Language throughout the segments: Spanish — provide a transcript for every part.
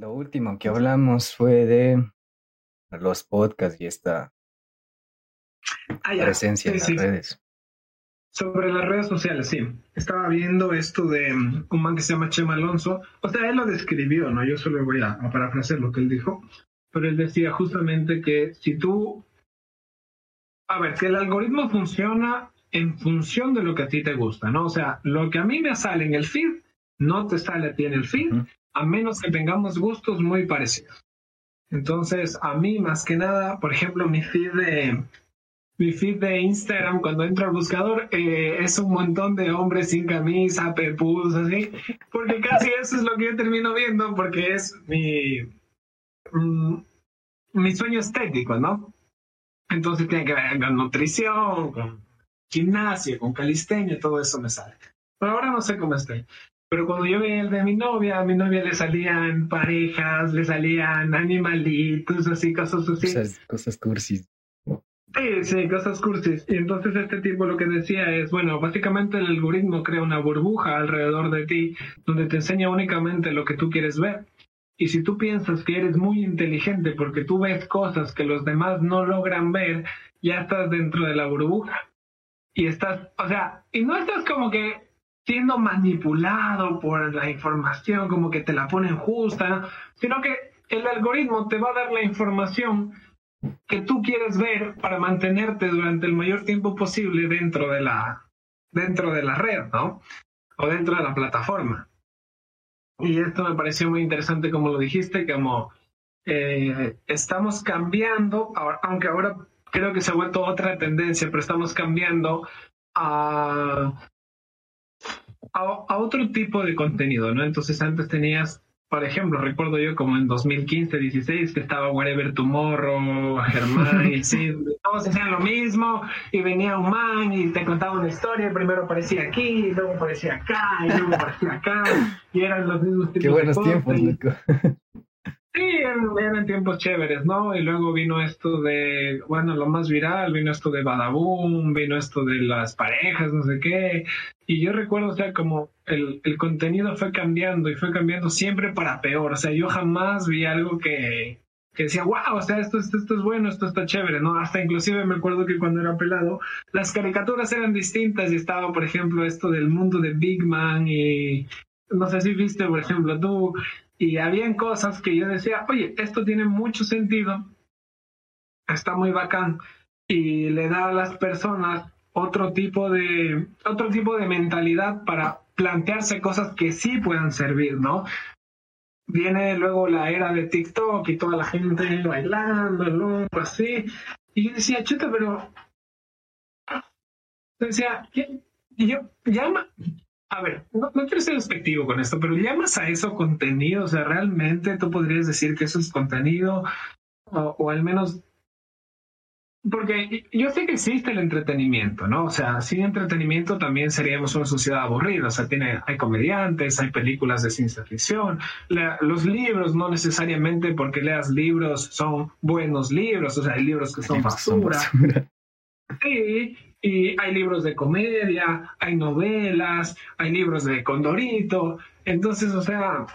Lo último que hablamos fue de los podcasts y esta Ah, presencia Sí, en las sí. redes. Sobre las redes sociales, sí. Estaba viendo esto de mm, un man que se llama Chema Alonso. O sea, él lo describió, ¿no? Yo solo voy a, a parafrasear lo que él dijo. Pero él decía justamente que si tú... A ver, que el algoritmo funciona en función de lo que a ti te gusta, ¿no? O sea, lo que a mí me sale en el feed, no te sale a ti en el feed. A menos que tengamos gustos muy parecidos. Entonces, a mí más que nada, por ejemplo, mi feed de, mi feed de Instagram, cuando entro al buscador, eh, es un montón de hombres sin camisa, pepus, así, porque casi eso es lo que yo termino viendo, porque es mi, mm, mi sueño estético, ¿no? Entonces tiene que ver con nutrición, con gimnasia, con calistenia, todo eso me sale. Pero ahora no sé cómo estoy. Pero cuando yo veía el de mi novia, a mi novia le salían parejas, le salían animalitos, así, cosas así. Cosas, cosas cursis. Sí, sí, cosas cursis. Y entonces este tipo lo que decía es, bueno, básicamente el algoritmo crea una burbuja alrededor de ti donde te enseña únicamente lo que tú quieres ver. Y si tú piensas que eres muy inteligente porque tú ves cosas que los demás no logran ver, ya estás dentro de la burbuja. Y estás, o sea, y no estás como que siendo manipulado por la información, como que te la ponen justa, sino que el algoritmo te va a dar la información que tú quieres ver para mantenerte durante el mayor tiempo posible dentro de la dentro de la red, ¿no? O dentro de la plataforma. Y esto me pareció muy interesante como lo dijiste, como eh, estamos cambiando, aunque ahora creo que se ha vuelto otra tendencia, pero estamos cambiando a, a, a otro tipo de contenido, ¿no? Entonces antes tenías por ejemplo, recuerdo yo como en 2015, 16, que estaba Wherever Tomorrow, Germán, y así, todos hacían lo mismo, y venía un man y te contaba una historia, primero aparecía aquí, y luego aparecía acá, y luego aparecía acá, y eran los mismos tipos Qué buenos de tiempos, loco. Sí, eran, tiempos chéveres, ¿no? Y luego vino esto de, bueno, lo más viral, vino esto de Badaboom, vino esto de las parejas, no sé qué. Y yo recuerdo, o sea, como el, el contenido fue cambiando y fue cambiando siempre para peor. O sea, yo jamás vi algo que, que decía, wow, o sea, esto, esto, esto es bueno, esto está chévere, ¿no? Hasta inclusive me acuerdo que cuando era pelado, las caricaturas eran distintas y estaba, por ejemplo, esto del mundo de Big Man y no sé si viste, por ejemplo, tú, y habían cosas que yo decía, oye, esto tiene mucho sentido, está muy bacán, y le da a las personas otro tipo de, otro tipo de mentalidad para plantearse cosas que sí puedan servir, ¿no? Viene luego la era de TikTok y toda la gente bailando, ¿no? así, y yo decía, chuta, pero decía, y yo, llama, a ver, no, no quiero ser despectivo con esto, pero llamas a eso contenido, o sea, realmente tú podrías decir que eso es contenido, o, o al menos, porque yo sé que existe el entretenimiento, ¿no? O sea, sin entretenimiento también seríamos una sociedad aburrida, o sea, tiene, hay comediantes, hay películas de ciencia ficción, la- los libros no necesariamente porque leas libros son buenos libros, o sea, hay libros que son Libros que son basura. basura. Sí, y hay libros de comedia, hay novelas, hay libros de Condorito. Entonces, o sea,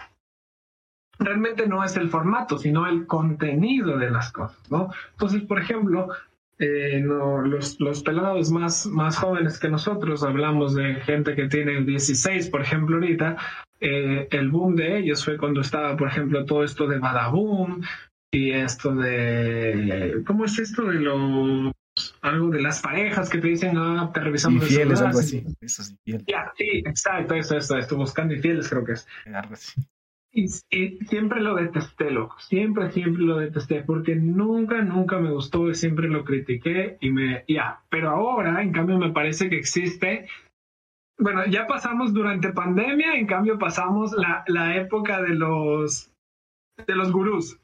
realmente no es el formato, sino el contenido de las cosas, ¿no? Entonces, por ejemplo, eh, los, los pelados más, más jóvenes que nosotros, hablamos de gente que tiene 16, por ejemplo, ahorita, eh, el boom de ellos fue cuando estaba, por ejemplo, todo esto de Badaboom y esto de... ¿Cómo es esto de los... algo de las parejas que te dicen, ah, te revisamos el Infieles, algo sí. así. Eso es infiel. Ya, sí, exacto, eso, eso, estoy buscando infieles, creo que es. Algo así. Y, y siempre lo detesté, loco. Siempre, siempre lo detesté porque nunca, nunca me gustó y siempre lo critiqué y me, ya. Pero ahora, en cambio, me parece que existe. Bueno, ya pasamos durante pandemia, en cambio pasamos la, la época de los, de los gurús.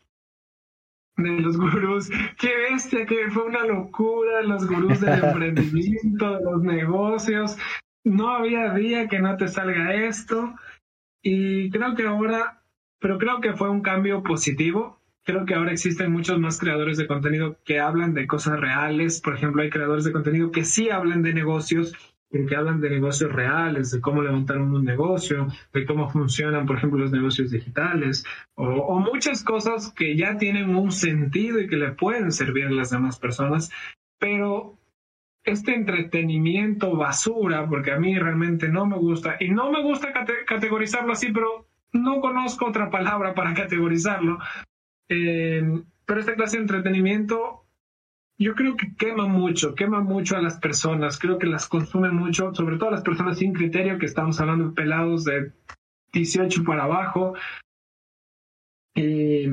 De los gurús. Qué bestia, que fue una locura, los gurús del emprendimiento, de los negocios. No había día que no te salga esto. Y creo que ahora, pero creo que fue un cambio positivo. Creo que ahora existen muchos más creadores de contenido que hablan de cosas reales. Por ejemplo, hay creadores de contenido que sí hablan de negocios porque hablan de negocios reales, de cómo levantar un negocio, de cómo funcionan, por ejemplo, los negocios digitales, o, o, muchas cosas que ya tienen un sentido y que le pueden servir a las demás personas, pero este entretenimiento basura, porque a mí realmente no me gusta, y no me gusta categorizarlo así, pero no conozco otra palabra para categorizarlo, eh, pero esta clase de entretenimiento yo creo que quema mucho, quema mucho a las personas, creo que las consume mucho, sobre todo a las personas sin criterio, que estamos hablando de pelados de 18 para abajo. Y,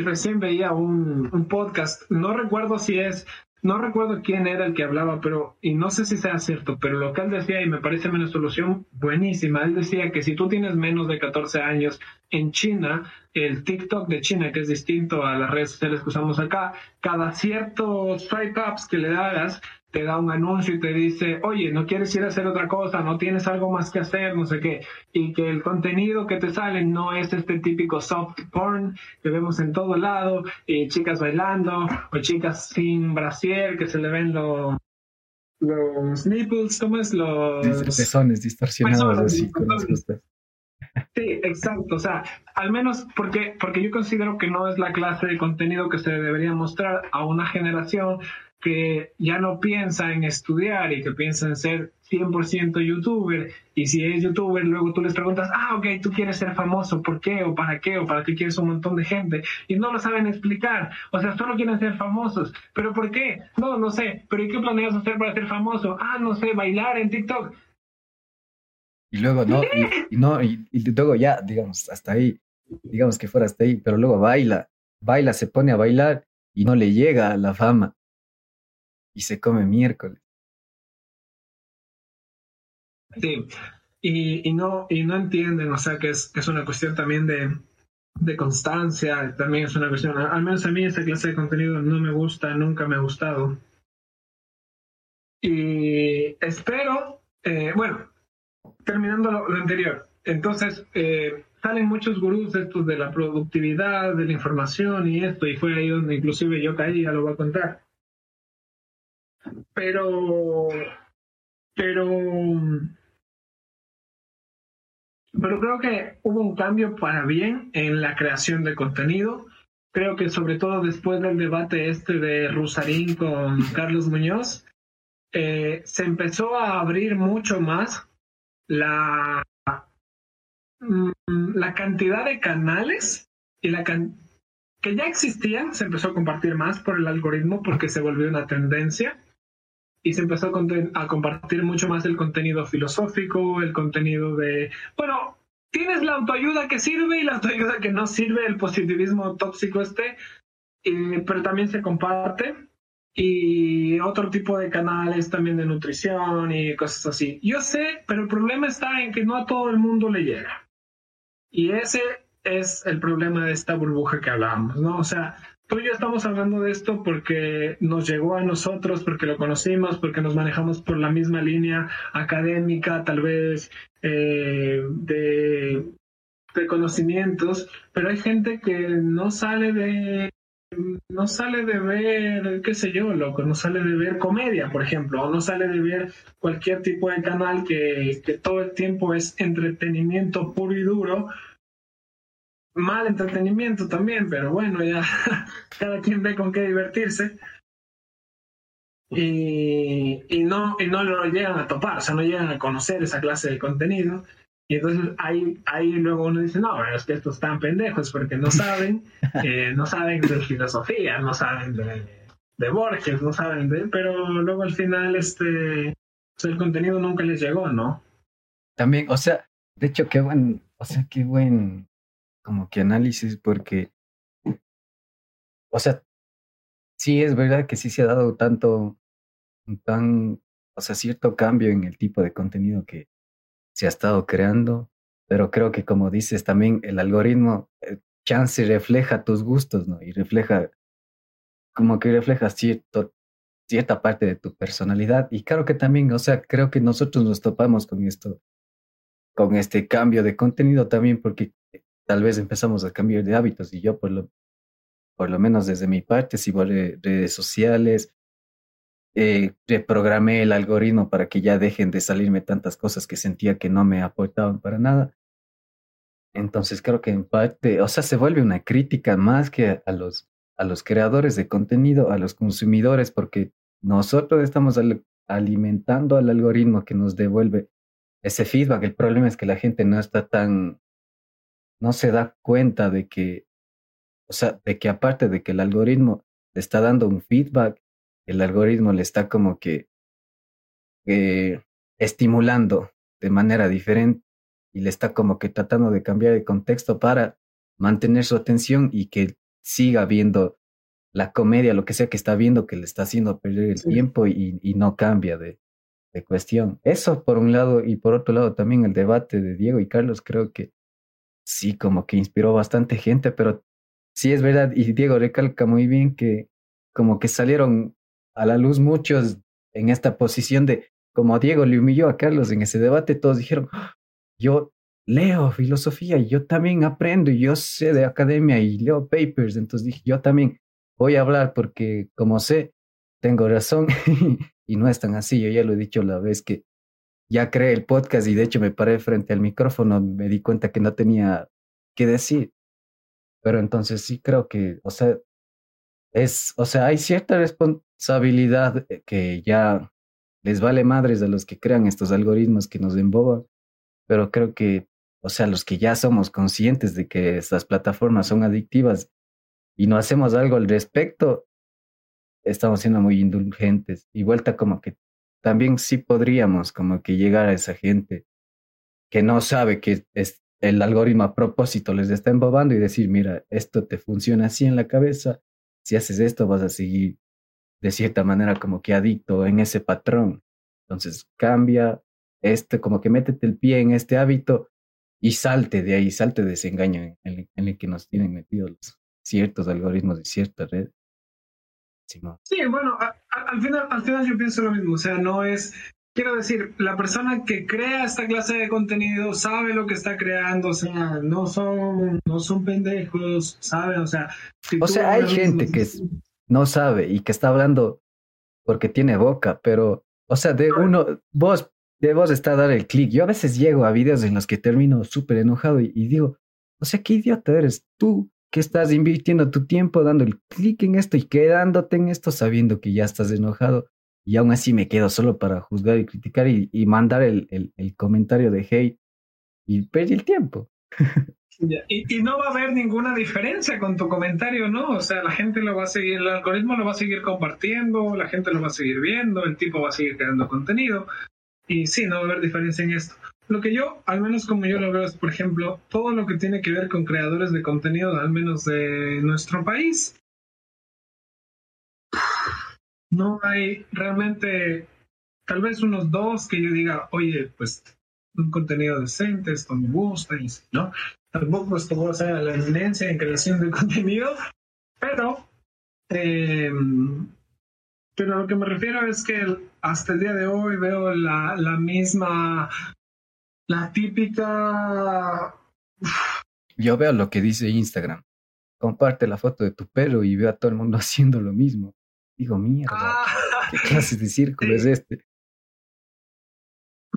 recién veía un, podcast, no recuerdo si es no recuerdo quién era el que hablaba, pero, y no sé si sea cierto, pero lo que él decía, y me parece una solución buenísima, él decía que si tú tienes menos de 14 años en China, el TikTok de China, que es distinto a las redes sociales que usamos acá, cada ciertos swipe ups que le hagas, te da un anuncio y te dice, oye, no quieres ir a hacer otra cosa, no tienes algo más que hacer, no sé qué, y que el contenido que te sale no es este típico soft porn que vemos en todo lado, y chicas bailando, o chicas sin brasier que se le ven los los nipples, ¿cómo es? Los pezones distorsionados así Sí, exacto. O sea, al menos porque, porque yo considero que no es la clase de contenido que se debería mostrar a una generación que ya no piensa en estudiar y que piensa en ser 100% youtuber y si es youtuber luego tú les preguntas, ah, ok, tú quieres ser famoso, ¿por qué? ¿O para qué? ¿O para qué quieres un montón de gente? Y no lo saben explicar, o sea, solo quieren ser famosos, ¿pero por qué? No, no sé, ¿pero ¿y qué planeas hacer para ser famoso? Ah, no sé, bailar en TikTok. Y luego, no, y, no, y, y luego ya, digamos, hasta ahí, digamos que fuera hasta ahí, pero luego baila, baila, se pone a bailar y no le llega a la fama y se come miércoles. Sí, y, y, no, y no entienden, o sea, que es, es una cuestión también de, de constancia, también es una cuestión, al menos a mí esa clase de contenido no me gusta, nunca me ha gustado. Y espero, eh, bueno, terminando lo, anterior, entonces eh, salen muchos gurús estos de la productividad, de la información y esto, y fue ahí donde inclusive yo caí, ya lo voy a contar pero, pero, pero creo que hubo un cambio para bien en la creación de contenido. Creo que sobre todo después del debate este de Rusarín con Carlos Muñoz, eh, se empezó a abrir mucho más la, mm, la cantidad de canales y la que ya existían, se empezó a compartir más por el algoritmo porque se volvió una tendencia y se empezó a, compartir mucho más el contenido filosófico, el contenido de, bueno, tienes la autoayuda que sirve y la autoayuda que no sirve, el positivismo tóxico este, pero también se comparte. Y otro tipo de canales también de nutrición y cosas así. Yo sé, pero el problema está en que no a todo el mundo le llega. Y ese es el problema de esta burbuja que hablábamos, ¿no? O sea, tú y estamos hablando de esto porque nos llegó a nosotros, porque lo conocimos, porque nos manejamos por la misma línea académica, tal vez eh, de, conocimientos, pero hay gente que no sale de no sale de ver, qué sé yo, loco, no sale de ver comedia, por ejemplo, o no sale de ver cualquier tipo de canal que todo el tiempo es entretenimiento puro y duro, mal entretenimiento también, pero bueno, ya cada quien ve con qué divertirse. Y, y, no, y no lo llegan a topar, o sea, no llegan a conocer esa clase de contenido. Y entonces ahí, ahí luego uno dice, no, es que estos están pendejos porque no saben, eh, no saben de filosofía, no saben de, de Borges, no saben de, pero luego al final este, el contenido nunca les llegó, ¿no? También, o sea, de hecho, qué buen, o sea, qué buen como que análisis porque, o sea, sí es verdad que sí se ha dado tanto, tan, o sea, cierto cambio en el tipo de contenido que se ha estado creando, pero creo que como dices también el algoritmo, eh, chance refleja tus gustos, ¿no? Y refleja, como que refleja cierto, cierta parte de tu personalidad. Y claro que también, o sea, creo que nosotros nos topamos con esto, con este cambio de contenido también, porque tal vez empezamos a cambiar de hábitos y yo por lo, por lo menos desde mi parte, si voy a redes sociales, eh, reprogramé el algoritmo para que ya dejen de salirme tantas cosas que sentía que no me aportaban para nada. Entonces creo que en parte, o sea, se vuelve una crítica más que a los, a los creadores de contenido, a los consumidores, porque nosotros estamos alimentando al algoritmo que nos devuelve ese feedback. El problema es que la gente no está tan, no se da cuenta de que, o sea, de que aparte de que el algoritmo le está dando un feedback, el algoritmo le está como que eh, estimulando de manera diferente y le está como que tratando de cambiar el contexto para mantener su atención y que siga viendo la comedia, lo que sea que está viendo, que le está haciendo perder el tiempo y, y, no cambia de, de cuestión. Eso por un lado y por otro lado también el debate de Diego y Carlos creo que sí como que inspiró bastante gente, pero sí es verdad y Diego recalca muy bien que como que salieron a la luz muchos en esta posición de, como Diego le humilló a Carlos en ese debate, todos dijeron, ah, yo leo filosofía y yo también aprendo y yo sé de academia y leo papers, entonces dije, yo también voy a hablar porque como sé, tengo razón y no es tan así, yo ya lo he dicho la vez que ya creé el podcast y de hecho me paré frente al micrófono, me di cuenta que no tenía que decir. Pero entonces sí creo que, o sea, es, o sea, hay cierta responsabilidad eh, que ya les vale madres a los que crean estos algoritmos que nos emboban, pero creo que, o sea, los que ya somos conscientes de que estas plataformas son adictivas y no hacemos algo al respecto, estamos siendo muy indulgentes. Y vuelta como que también sí podríamos como que llegar a esa gente que no sabe que es el algoritmo a propósito les está embobando y decir, mira, esto te funciona así en la cabeza, si haces esto vas a seguir de cierta manera como que adicto en ese patrón. Entonces cambia este, como que métete el pie en este hábito y salte de ahí, salte de ese engaño en el, que nos tienen metidos ciertos algoritmos de cierta Sí, bueno, al, final, al final yo pienso lo mismo, o sea, no es, quiero decir, la persona que crea esta clase de contenido sabe lo que está creando, o sea, no son, no son pendejos, sabe, o sea. o sea, hay gente que no sabe y que está hablando porque tiene boca, pero, o sea, de uno, vos, de vos está dar el clic. Yo a veces llego a videos en los que termino súper enojado y, y, digo, o sea, qué idiota eres tú que estás invirtiendo tu tiempo dando el clic en esto y quedándote en esto sabiendo que ya estás enojado y aún así me quedo solo para juzgar y criticar y, mandar el, comentario de hate y perdí el tiempo. Y, no va a haber ninguna diferencia con tu comentario, ¿no? O sea, la gente lo va a seguir, el algoritmo lo va a seguir compartiendo, la gente lo va a seguir viendo, el tipo va a seguir creando contenido. Y sí, no va a haber diferencia en esto. Lo que yo, al menos como yo lo veo, es, por ejemplo, todo lo que tiene que ver con creadores de contenido, al menos de nuestro país, no hay realmente, tal vez unos dos que yo diga, oye, pues un contenido decente, esto me gusta, y ¿no? Tampoco es como sea la evidencia en creación de contenido, pero, eh, pero lo que me refiero es que hasta el día de hoy veo la, la misma, la típica... Yo veo lo que dice Instagram. Comparte la foto de tu pelo y veo a todo el mundo haciendo lo mismo. Digo, mierda, ah. ¿qué clase de círculo es este?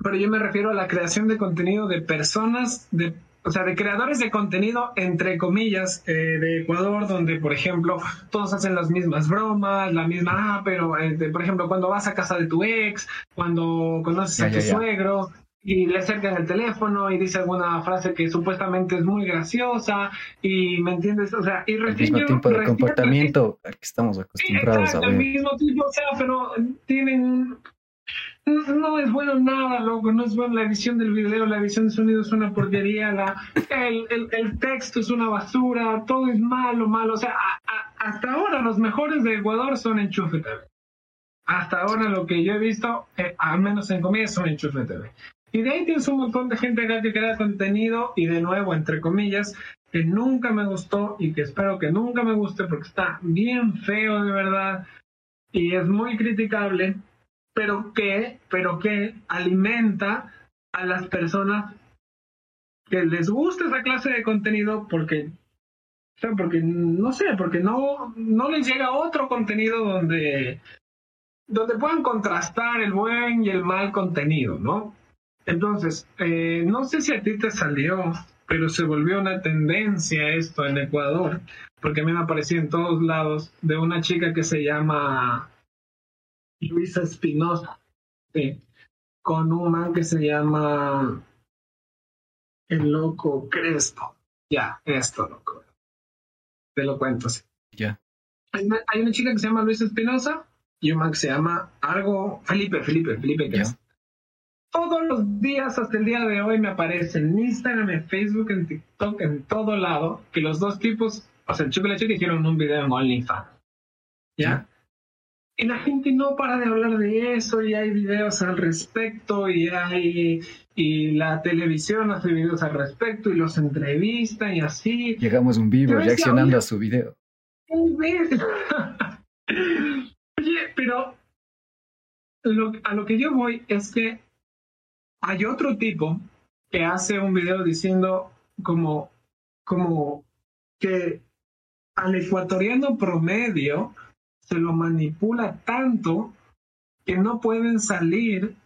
Pero yo me refiero a la creación de contenido de personas, de, o sea, de creadores de contenido, entre comillas, eh, de Ecuador, donde, por ejemplo, todos hacen las mismas bromas, la misma, ah, pero, eh, por ejemplo, cuando vas a casa de tu ex, cuando conoces a tu suegro, y le acercas el teléfono y dice alguna frase que supuestamente es muy graciosa y me entiendes, o sea, y el mismo tipo de comportamiento al que estamos acostumbrados a ver. El mismo tipo, o sea, pero tienen no es bueno nada, loco, no es bueno la edición del video, la edición de sonido es una porquería, la, el, el, el texto es una basura, todo es malo, malo, o sea, hasta ahora los mejores de Ecuador son Enchufe TV. Hasta ahora lo que yo he visto, eh, al menos en comillas, son Enchufe TV. Y de ahí tienes un montón de gente acá que crea contenido y de nuevo, entre comillas, que nunca me gustó y que espero que nunca me guste porque está bien feo de verdad y es muy criticable, pero que, pero que alimenta a las personas que les gusta esa clase de contenido porque o sea, porque no sé, porque no, no les llega otro contenido donde donde puedan contrastar el buen y el mal contenido, ¿no? Entonces, eh, no sé si a ti te salió, pero se volvió una tendencia esto en Ecuador, porque a mí me apareció en todos lados de una chica que se llama Luisa Espinosa, sí, con un man que se llama El Loco Crespo. Ya, esto, loco. Te lo cuento así. Ya. Hay, una, hay una chica que se llama Luisa Espinosa y un man que se llama algo Felipe, Felipe, Felipe Crespo. Todos los días hasta el día de hoy me aparece en Instagram, en Facebook, en TikTok, en todo lado, que los dos tipos, o sea, el chico y la chica hicieron un video en OnlyFans. ¿Ya? Y la gente no para de hablar de eso, y hay videos al respecto, y hay y la televisión hace videos al respecto, y los entrevistan, y así. Llegamos un vivo reaccionando a su video. Oye, pero lo, a lo que yo voy es que hay otro tipo que hace un video diciendo como, como que al ecuatoriano promedio se lo manipula tanto que no pueden salir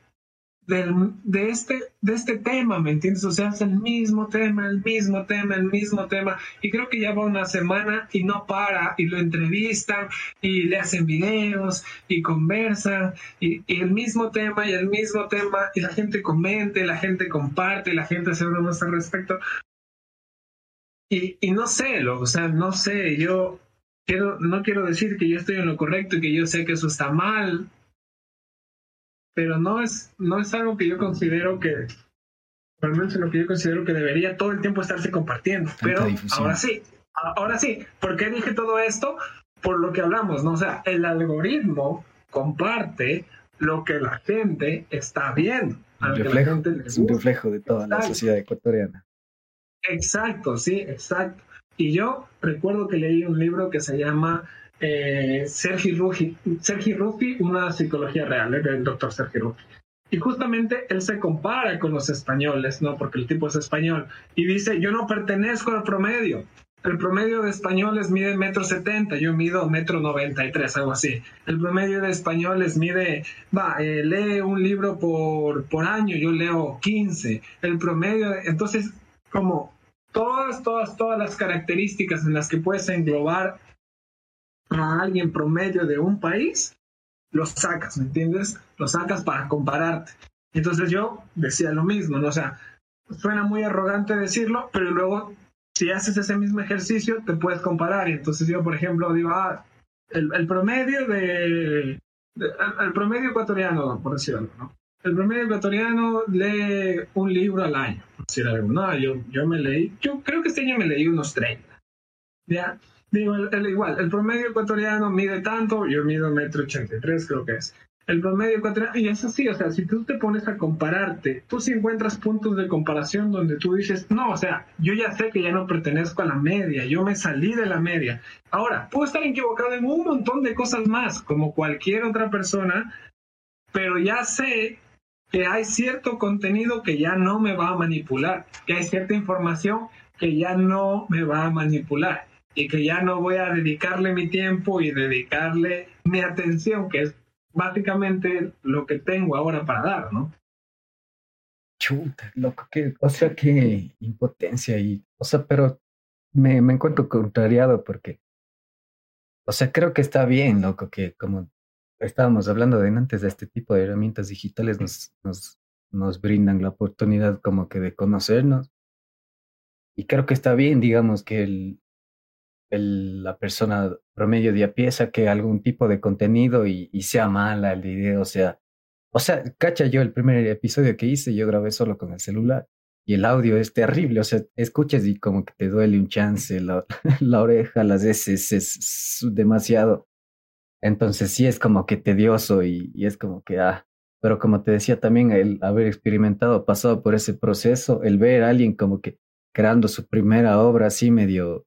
de, este, de este tema, ¿me entiendes? O sea, es el mismo tema, el mismo tema, el mismo tema. Y creo que ya va una semana y no para, y lo entrevistan, y le hacen videos, y conversan, y, el mismo tema, y el mismo tema, y la gente comenta, la gente comparte, la gente se más al respecto. Y, y no sé, lo, o sea, no sé, yo quiero, no quiero decir que yo estoy en lo correcto y que yo sé que eso está mal, pero no es, no es algo que yo considero que, realmente lo que yo considero que debería todo el tiempo estarse compartiendo. pero ahora sí, ahora sí, ¿por qué dije todo esto? Por lo que hablamos, ¿no? O sea, el algoritmo comparte lo que la gente está viendo. es un reflejo de toda la sociedad ecuatoriana. Exacto, sí, exacto. Y yo recuerdo que leí un libro que se llama eh, Sergi, Ruffi, Sergi Ruffi, una psicología real, ¿eh? del doctor Sergi Ruffi. Y justamente él se compara con los españoles, ¿no? Porque el tipo es español. Y dice, yo no pertenezco al promedio. El promedio de españoles mide metro setenta, yo mido metro noventa y tres, algo así. El promedio de españoles mide, va, eh, lee un libro por, por año, yo leo 15. El promedio, entonces, como todas, todas, todas las características en las que puedes englobar a alguien promedio de un país, lo sacas, ¿me entiendes? Lo sacas para compararte. Entonces yo decía lo mismo, ¿no? O sea, suena muy arrogante decirlo, pero luego si haces ese mismo ejercicio te puedes comparar. Y entonces yo, por ejemplo, digo, ah, el, promedio de, el, promedio ecuatoriano, por decirlo, ¿no? El promedio ecuatoriano lee un libro al año, por decir algo. No, yo, yo me leí, yo creo que este año me leí unos 30. ¿Ya? Digo, el, igual, el promedio ecuatoriano mide tanto, yo mido metro ochenta y tres, creo que es. El promedio ecuatoriano, y es así, o sea, si tú te pones a compararte, tú si encuentras puntos de comparación donde tú dices, no, o sea, yo ya sé que ya no pertenezco a la media, yo me salí de la media. Ahora, puedo estar equivocado en un montón de cosas más, como cualquier otra persona, pero ya sé que hay cierto contenido que ya no me va a manipular, que hay cierta información que ya no me va a manipular y que ya no voy a dedicarle mi tiempo y dedicarle mi atención, que es básicamente lo que tengo ahora para dar, ¿no? Chuta, loco, que, o sea, qué impotencia y, o sea, pero me, me encuentro contrariado porque, o sea, creo que está bien, loco, que como estábamos hablando de antes de este tipo de herramientas digitales nos, nos, nos brindan la oportunidad como que de conocernos. Y creo que está bien, digamos, que el, el, la persona promedio de a pieza que algún tipo de contenido y, y, sea mala el video, o sea, o sea, cacha yo el primer episodio que hice, yo grabé solo con el celular y el audio es terrible, o sea, escuchas y como que te duele un chance, la, la oreja, las heces, es demasiado. Entonces sí es como que tedioso y, y es como que, ah, pero como te decía también, el haber experimentado, pasado por ese proceso, el ver a alguien como que creando su primera obra así medio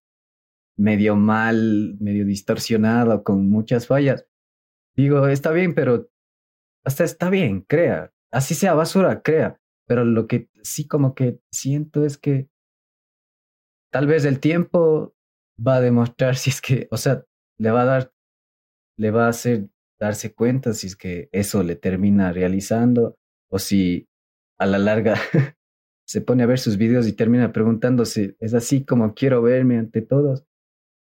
medio mal, medio distorsionado, con muchas fallas. Digo, está bien, pero hasta está bien, crea. Así sea basura, crea. Pero lo que sí como que siento es que tal vez el tiempo va a demostrar si es que, o sea, le va a dar, le va a hacer darse cuenta si es que eso le termina realizando o si a la larga se pone a ver sus videos y termina preguntándose, ¿es así como quiero verme ante todos?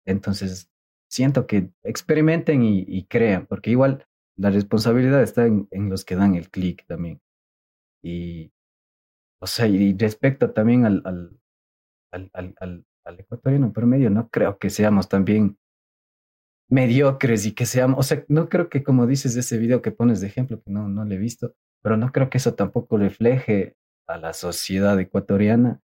Entonces, siento que experimenten y, crean, porque igual la responsabilidad está en, los que dan el clic también. Y, o sea, y respecto también al, al, al, al, al ecuatoriano promedio, no creo que seamos también mediocres y que seamos, o sea, no creo que como dices de ese video que pones de ejemplo, que no, no le he visto, pero no creo que eso tampoco refleje a la sociedad ecuatoriana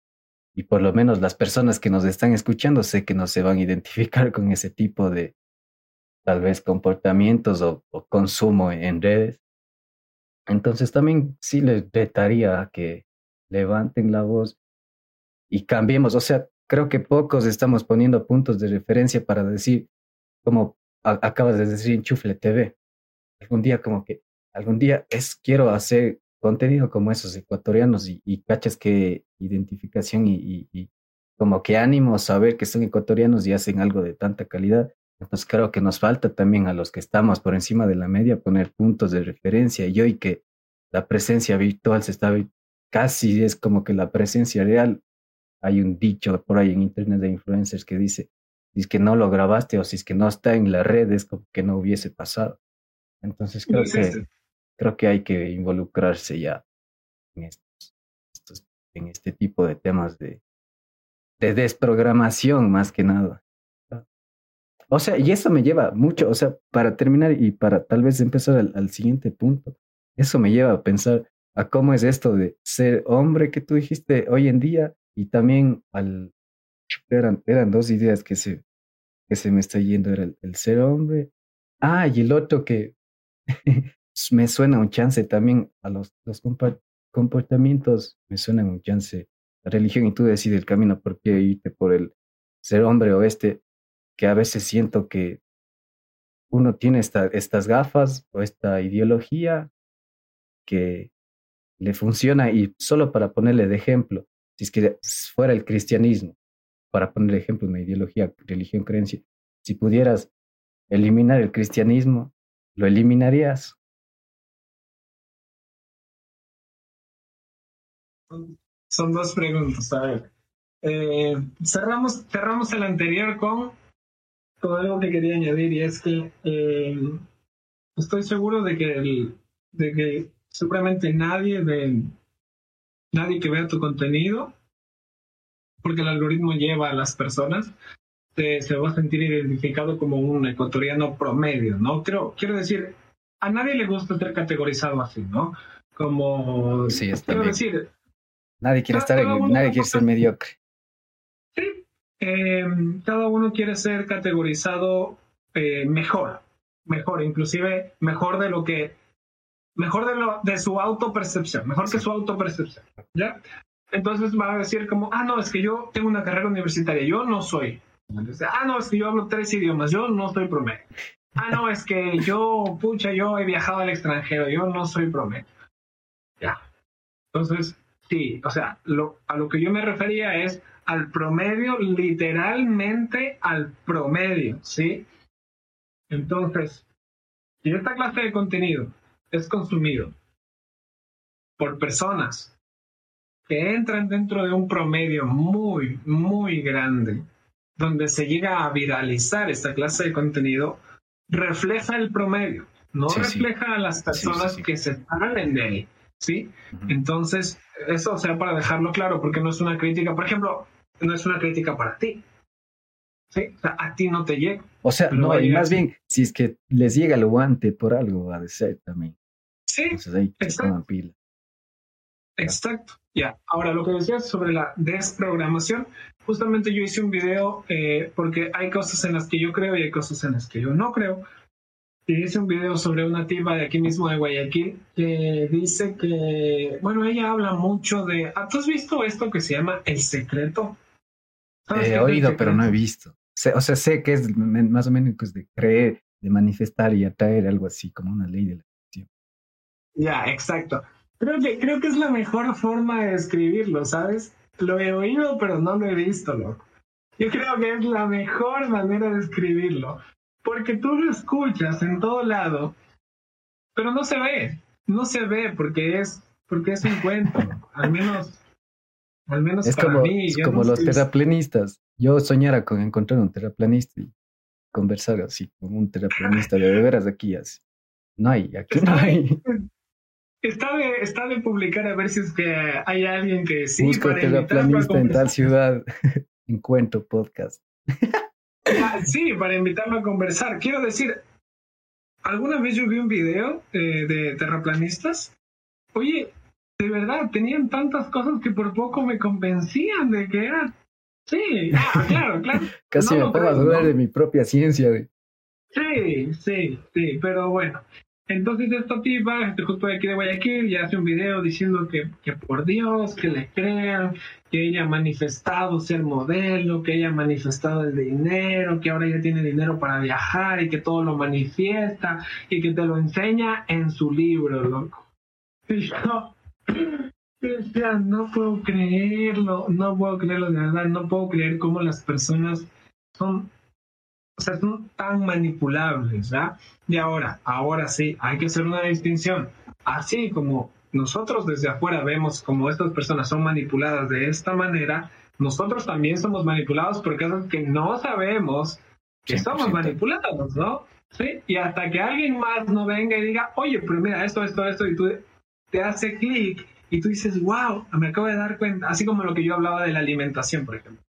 y por lo menos las personas que nos están escuchando sé que no se van a identificar con ese tipo de tal vez comportamientos o, consumo en redes. Entonces también sí les retaría que levanten la voz y cambiemos. O sea, creo que pocos estamos poniendo puntos de referencia para decir, como acabas de decir en Chufle TV, algún día como que, algún día es, quiero hacer contenido como esos ecuatorianos y, y cachas que identificación y, y, como que ánimo saber que son ecuatorianos y hacen algo de tanta calidad. Entonces creo que nos falta también a los que estamos por encima de la media poner puntos de referencia y hoy que la presencia virtual se está casi es como que la presencia real. Hay un dicho por ahí en internet de influencers que dice, si es que no lo grabaste o si es que no está en la red es como que no hubiese pasado. Entonces creo que creo que hay que involucrarse ya en, estos, en este tipo de temas de, de desprogramación más que nada. O sea, y eso me lleva mucho, o sea, para terminar y para tal vez empezar al, al siguiente punto, eso me lleva a pensar a cómo es esto de ser hombre que tú dijiste hoy en día y también al... Eran, eran dos ideas que se, que se me está yendo, era el, el ser hombre. Ah, y el otro que me suena un chance también a los, los comportamientos, me suena un chance la religión y tú decides el camino por qué irte por el ser hombre o este, que a veces siento que uno tiene esta, estas gafas o esta ideología que le funciona y solo para ponerle de ejemplo, si es que fuera el cristianismo, para poner ejemplo una ideología, religión, creencia, si pudieras eliminar el cristianismo, ¿lo eliminarías? Son dos preguntas. A ver. Eh, cerramos, cerramos el anterior con, todo algo que quería añadir y es que eh, estoy seguro de que, el, de que seguramente nadie de nadie que vea tu contenido, porque el algoritmo lleva a las personas, se, se va a sentir identificado como un ecuatoriano promedio, ¿no? Creo, quiero decir, a nadie le gusta ser categorizado así, ¿no? Como, sí, quiero decir, Nadie quiere estar, nadie quiere ser mediocre. Sí, em, cada uno quiere ser categorizado eh, mejor, mejor, inclusive mejor de lo que, mejor de lo de su autopercepción, mejor que su autopercepción, ¿ya? Entonces va a decir como, ah, no, es que yo tengo una carrera universitaria, yo no soy. ah, no, es que yo hablo tres idiomas, yo no soy promedio. Ah, no, es que yo, pucha, yo he viajado al extranjero, yo no soy promedio. Ya. Entonces, Sí, o sea, lo, a lo que yo me refería es al promedio, literalmente al promedio, ¿sí? Entonces, si esta clase de contenido es consumido por personas que entran dentro de un promedio muy, muy grande, donde se llega a viralizar esta clase de contenido, refleja el promedio, no refleja a las personas que se salen de ahí. ¿Sí? Entonces, eso, o sea, para dejarlo claro, porque no es una crítica, por ejemplo, no es una crítica para ti. ¿Sí? O sea, a ti no te llega. O sea, no, y más bien, si es que les llega el guante por algo, va a ser también. Sí. Entonces ahí exacto. pila. Exacto. Ya. Ahora, lo que decías sobre la desprogramación, justamente yo hice un video eh, porque hay cosas en las que yo creo y hay cosas en las que yo no creo hice un video sobre una tipa de aquí mismo de Guayaquil que dice que, bueno, ella habla mucho de, ah, ¿tú has visto esto que se llama El Secreto? He oído, pero no he visto. O sea, sé que es más o menos de creer, de manifestar y atraer algo así, como una ley de la acción. Ya, exacto. Creo que, creo que es la mejor forma de describirlo, ¿sabes? Lo he oído, pero no lo he visto, loco. Yo creo que es la mejor manera de escribirlo porque tú lo escuchas en todo lado pero no se ve, no se ve porque es, porque es un cuento, al menos, al menos es para como, mí. es como no los sé- terraplanistas. Yo soñara con encontrar un terraplanista y conversar así con un terraplanista de, veras aquí así. No hay, aquí no hay. Está de, está de publicar a ver si es que hay alguien que sí Busco terraplanista en tal ciudad. Encuentro podcast. Sí, para invitarlo a conversar. Quiero decir, alguna vez yo vi un video eh, de terraplanistas. Oye, de verdad, tenían tantas cosas que por poco me convencían de que era. Sí, ah, claro, claro. Casi No me pongo a dudar ¿no? de mi propia ciencia. de- Sí, sí, sí, pero bueno. Entonces esta tipa, este justo de aquí de Guayaquil, ya hace un video diciendo que, que por Dios, que le crean, que ella ha manifestado ser modelo, que ella ha manifestado el dinero, que ahora ella tiene dinero para viajar y que todo lo manifiesta y que te lo enseña en su libro, loco. Y sea, no puedo creerlo, no puedo creerlo de verdad, no puedo creer cómo las personas son o sea, son tan manipulables, ¿verdad? Y ahora, ahora sí, hay que hacer una distinción. Así como nosotros desde afuera vemos como estas personas son manipuladas de esta manera, nosotros también somos manipulados por cosas que no sabemos que somos 100%. manipulados, ¿no? Sí, y hasta que alguien más no venga y diga, oye, pero mira, esto, esto, esto, y tú te hace clic y tú dices, wow, me acabo de dar cuenta, así como lo que yo hablaba de la alimentación, por ejemplo.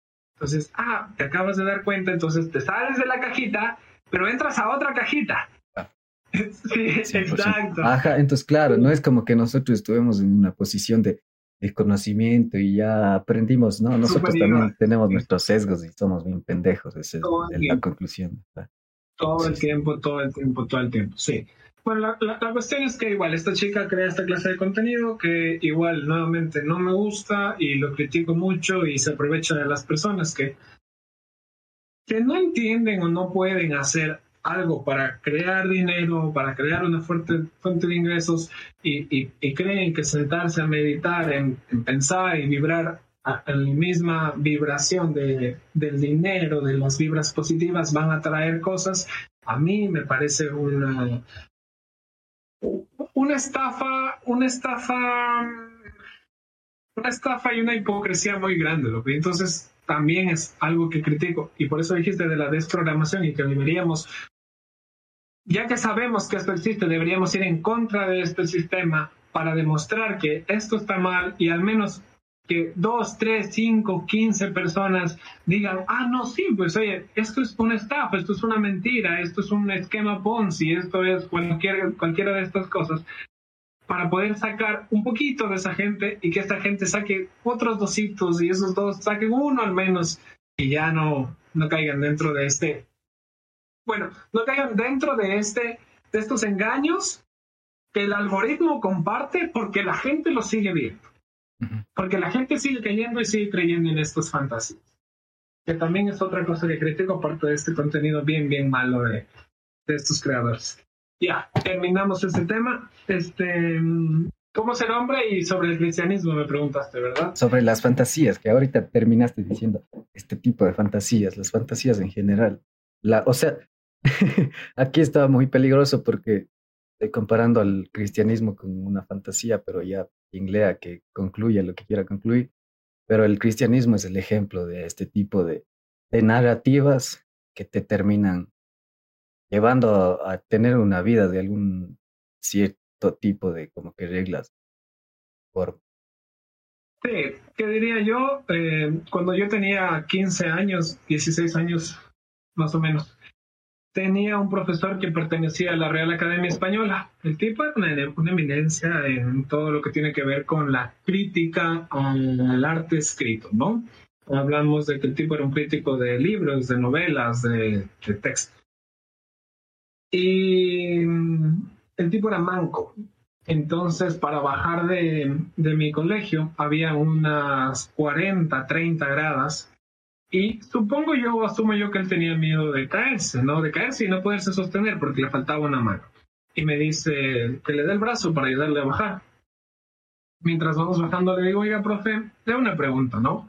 Entonces, ah, te acabas de dar cuenta, entonces te sales de la cajita, pero entras a otra cajita. Ah. Sí, 100%. exacto. Ajá, entonces claro, no es como que nosotros estuvimos en una posición de, de conocimiento y ya aprendimos, ¿no? Nosotros Superior. también tenemos nuestros sesgos y somos bien pendejos, esa es la tiempo. conclusión. ¿verdad? Todo el tiempo, todo el tiempo, todo el tiempo, sí. Bueno, la, la- cuestión es que igual esta chica crea esta clase de contenido que igual nuevamente no me gusta y lo critico mucho y se aprovecha de las personas que, que no entienden o no pueden hacer algo para crear dinero, para crear una fuerte fuente de ingresos y, y- y creen que sentarse a meditar, en, en pensar y vibrar a, a la misma vibración de, del dinero, de las vibras positivas, van a traer cosas, a mí me parece una, una estafa, una estafa, una estafa y una hipocresía muy grande. Y entonces también es algo que critico. Y por eso dijiste de la desprogramación y que deberíamos, ya que sabemos que esto existe, deberíamos ir en contra de este sistema para demostrar que esto está mal y al menos que dos, tres, cinco, quince personas digan, ah, no, sí, pues oye, esto es una estafa, esto es una mentira, esto es un esquema Ponzi, esto es cualquier, cualquiera de estas cosas, para poder sacar un poquito de esa gente y que esta gente saque otros dositos y esos dos saquen uno al menos y ya no, no caigan dentro de este, bueno, no caigan dentro de este, de estos engaños que el algoritmo comparte porque la gente lo sigue viendo. Porque la gente sigue cayendo y sigue creyendo en estas fantasías. Que también es otra cosa que critico, aparte de este contenido bien, bien malo de, de estos creadores. Ya, terminamos este tema. Este, ¿Cómo ser hombre? Y sobre el cristianismo me preguntaste, ¿verdad? Sobre las fantasías, que ahorita terminaste diciendo este tipo de fantasías, las fantasías en general. La, o sea, aquí estaba muy peligroso porque estoy comparando al cristianismo con una fantasía, pero ya quien que concluya lo que quiera concluir. Pero el cristianismo es el ejemplo de este tipo de, narrativas que te terminan llevando a, a tener una vida de algún cierto tipo de como que reglas. Por, Sí, ¿qué diría yo? Eh, cuando yo tenía 15 años, 16 años más o menos, tenía un profesor que pertenecía a la Real Academia Española. El tipo era una, eminencia en todo lo que tiene que ver con la crítica al arte escrito, ¿no? Hablamos de que el tipo era un crítico de libros, de novelas, de, de texto. Y mm, el tipo era manco. Entonces, para bajar de, de mi colegio, había unas 40, 30 gradas. Y supongo yo, asumo yo que él tenía miedo de caerse, ¿no? De caerse y no poderse sostener porque le faltaba una mano. Y me dice que le dé el brazo para ayudarle a bajar. Mientras vamos bajando, le digo, oiga, profe, le una pregunta, ¿no?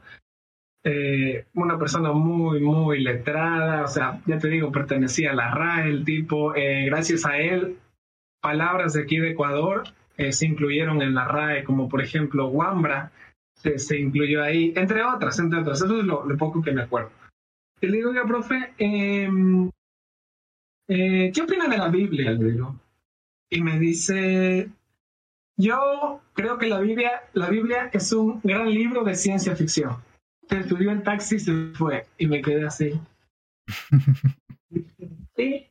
Eh, una persona muy, muy letrada, o sea, ya te digo, pertenecía a la RAE, el tipo, eh, gracias a él, palabras de aquí de Ecuador eh, se incluyeron en la RAE, como por ejemplo Wambra, se, incluyó ahí, entre otras, entre otras. Eso es lo, poco que me acuerdo. Y le digo, ya, profe, em, eh, ¿qué opina de la Biblia? Le digo. Y me dice, yo creo que la Biblia, la Biblia es un gran libro de ciencia ficción. Se estudió en taxi se fue. Y me quedé así. sí.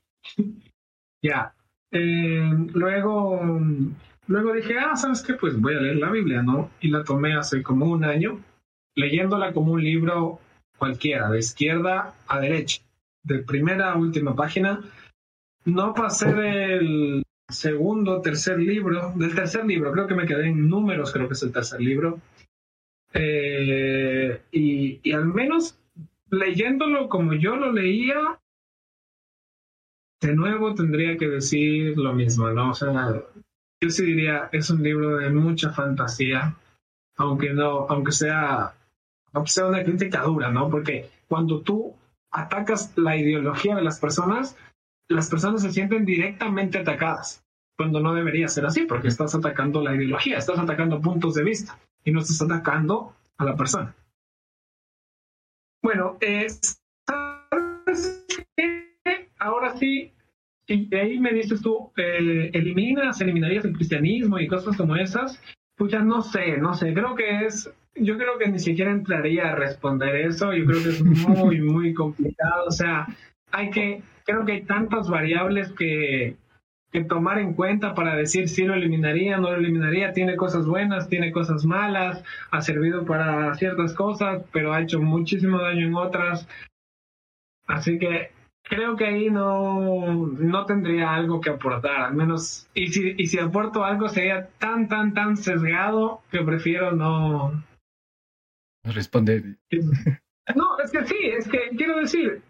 ya. Eh, luego, luego dije, ah, ¿sabes qué? Pues voy a leer la Biblia, ¿no? Y la tomé hace como un año, leyéndola como un libro cualquiera, de izquierda a derecha, de primera a última página. No pasé del segundo, tercer libro, del tercer libro, creo que me quedé en números, creo que es el tercer libro. Eh, y, y al menos leyéndolo como yo lo leía, de nuevo tendría que decir lo mismo, ¿no? O sea, yo sí diría, es un libro de mucha fantasía, aunque sea, aunque sea una crítica dura, ¿no? Porque cuando tú atacas la ideología de las personas, las personas se sienten directamente atacadas, cuando no debería ser así, porque estás atacando la ideología, estás atacando puntos de vista y no estás atacando a la persona. Bueno, eh, ahora sí, y de ahí me dices tú, eh, eliminas, eliminarías el cristianismo y cosas como esas, pues ya no sé, no sé, creo que es, yo creo que ni siquiera entraría a responder eso, yo creo que es muy, muy complicado, o sea, hay que, creo que hay tantas variables que, que tomar en cuenta para decir si lo eliminaría, no lo eliminaría, tiene cosas buenas, tiene cosas malas, ha servido para ciertas cosas, pero ha hecho muchísimo daño en otras. Así que creo que ahí no, no tendría algo que aportar, al menos, y si, y si aporto algo sería tan, tan, tan sesgado que prefiero no... Responder. No, es que sí, es que quiero decir,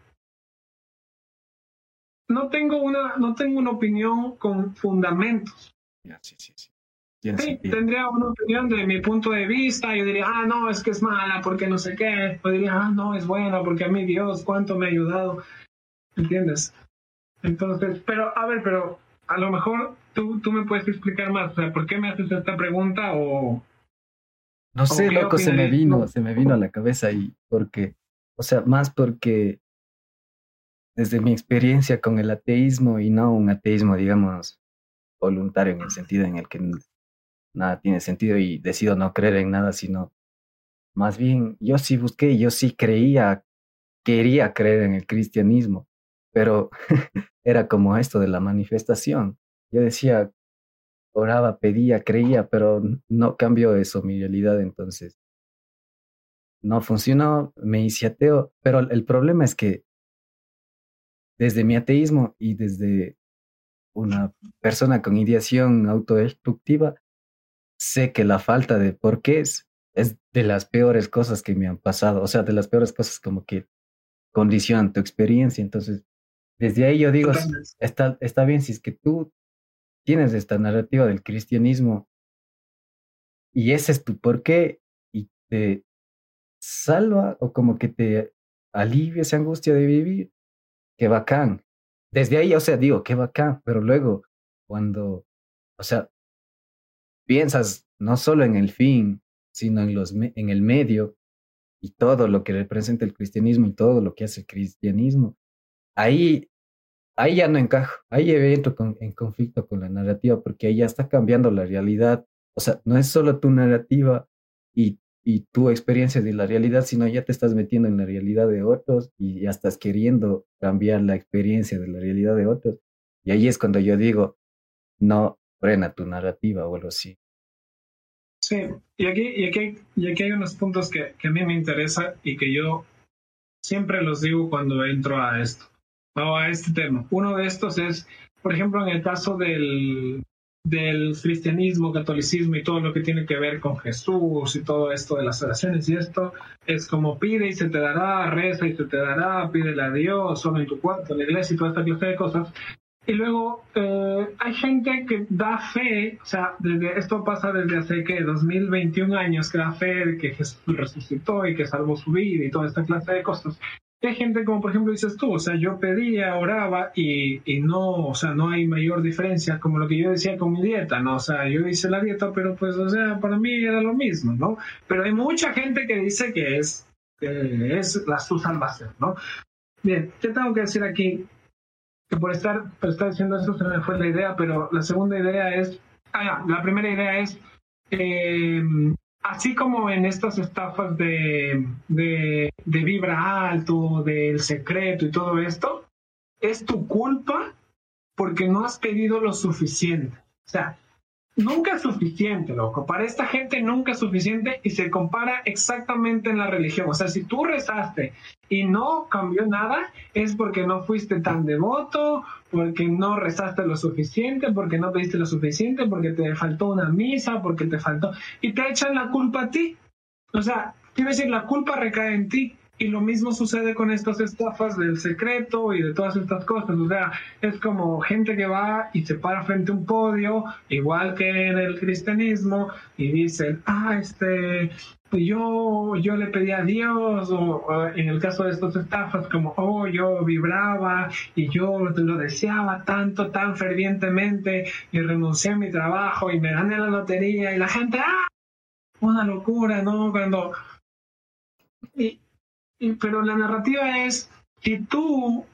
no tengo una, no tengo una opinión con fundamentos. sí, sí, sí. Sí, tendría una opinión de mi punto de vista. Yo diría, ah, no, es que es mala porque no sé qué. O diría, ah, no, es buena porque a mí Dios, cuánto me ha ayudado. ¿Entiendes? Entonces, pero, a ver, pero a lo mejor tú, tú me puedes explicar más. O sea, ¿por qué me haces esta pregunta o... No sé, loco, se me vino, se me vino a la cabeza y porque, o sea, más porque desde mi experiencia con el ateísmo y no un ateísmo, digamos, voluntario en el sentido en el que nada tiene sentido y decido no creer en nada, sino más bien yo sí busqué, yo sí creía, quería creer en el cristianismo, pero era como esto de la manifestación. Yo decía, oraba, pedía, creía, pero no cambió eso mi realidad, entonces no funcionó, me hice ateo, pero el problema es que desde mi ateísmo y desde una persona con ideación autodestructiva, sé que la falta de por qué es, es de las peores cosas que me han pasado, o sea, de las peores cosas como que condicionan tu experiencia. Entonces, desde ahí yo digo, está, está bien si es que tú tienes esta narrativa del cristianismo y ese es tu por qué y te salva o como que te alivia esa angustia de vivir, qué bacán. Desde ahí, o sea, digo, qué bacán, pero luego, cuando, o sea, piensas no solo en el fin, sino en, los, en el medio y todo lo que representa el cristianismo y todo lo que hace el cristianismo, ahí, ahí ya no encajo, ahí entro en conflicto con la narrativa porque ahí ya está cambiando la realidad. O sea, no es solo tu narrativa y y tu experiencia de la realidad, sino ya te estás metiendo en la realidad de otros y ya estás queriendo cambiar la experiencia de la realidad de otros. Y ahí es cuando yo digo, no frena tu narrativa o algo así. Sí, y aquí, y aquí, y aquí hay unos puntos que, que a mí me interesa y que yo siempre los digo cuando entro a esto, o a este tema. Uno de estos es, por ejemplo, en el caso del, del cristianismo, catolicismo y todo lo que tiene que ver con Jesús y todo esto de las oraciones y esto es como pide y se te dará, reza y se te dará, pídele a Dios, solo en tu cuarto, en la iglesia y toda esta clase de cosas. Y luego eh, hay gente que da fe, o sea, desde, esto pasa desde hace que 2021 años que da fe de que Jesús resucitó y que salvó su vida y toda esta clase de cosas. Hay gente como por ejemplo dices tú, o sea, yo pedía, oraba y, y, no, o sea, no hay mayor diferencia como lo que yo decía con mi dieta, ¿no? O sea, yo hice la dieta, pero pues, o sea, para mí era lo mismo, ¿no? Pero hay mucha gente que dice que es, que es la su salvación, ¿no? Bien, ¿qué tengo que decir aquí? Que por estar, por estar diciendo eso se me fue la idea, pero la segunda idea es, ah, la primera idea es, eh, así como en estas estafas de, de, vibra alto, del secreto y todo esto, es tu culpa porque no has pedido lo suficiente. O sea, nunca es suficiente, loco. Para esta gente nunca es suficiente y se compara exactamente en la religión. O sea, si tú rezaste y no cambió nada, es porque no fuiste tan devoto, porque no rezaste lo suficiente, porque no pediste lo suficiente, porque te faltó una misa, porque te faltó... Y te echan la culpa a ti. O sea, quiero decir, la culpa recae en ti. Y lo mismo sucede con estas estafas del secreto y de todas estas cosas. O sea, es como gente que va y se para frente a un podio, igual que en el cristianismo, y dicen, ah, este, yo, yo le pedí a Dios, o, en el caso de estas estafas, como, oh, yo vibraba y yo lo deseaba tanto, tan fervientemente, y renuncié a mi trabajo y me gané la lotería, y la gente, ah, una locura, ¿no? Cuando... Y, pero la narrativa es, si tú,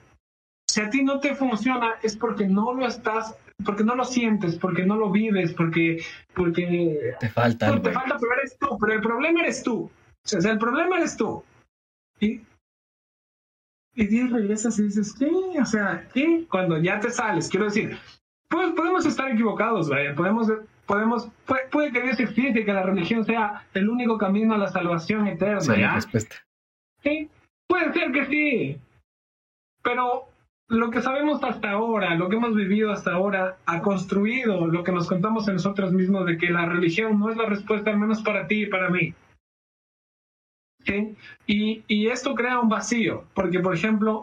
si a ti no te funciona, es porque no lo estás, porque no lo sientes, porque no lo vives, porque, porque te falta. te falta, pero eres tú, pero el problema eres tú. O sea, el problema eres tú. Y, y Dios regresas y dices, ¿qué? O sea, ¿qué? Cuando ya te sales, quiero decir, pues, podemos estar equivocados, vaya, podemos, podemos, puede, que Dios y que la religión sea el único camino a la salvación eterna, ¿ya? Respuesta. Sí, puede ser que sí, pero lo que sabemos hasta ahora, lo que hemos vivido hasta ahora, ha construido lo que nos contamos en nosotros mismos de que la religión no es la respuesta, al menos para ti y para mí. ¿Sí? Y, y esto crea un vacío, porque, por ejemplo,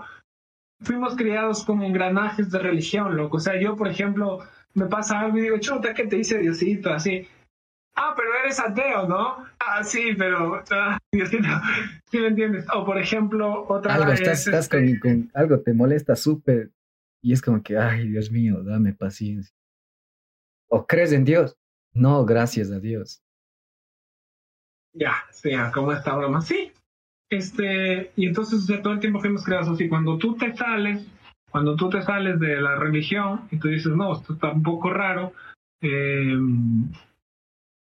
fuimos criados como engranajes de religión, loco. O sea, yo, por ejemplo, me pasa algo y digo, chuta, ¿qué te dice Diosito? Así, ah, pero eres ateo, ¿no? Ah, sí, pero, ah, ¿sí me entiendes? O por ejemplo, otra algo, Estás, estás este con, algo te molesta súper y es como que, ay, Dios mío, dame paciencia. ¿O crees en Dios? No, gracias a Dios. Ya, sí, como esta broma, sí. Este, y entonces todo el tiempo fuimos creados así. Cuando tú te sales, cuando tú te sales de la religión y tú dices, no, esto está un poco raro, eh,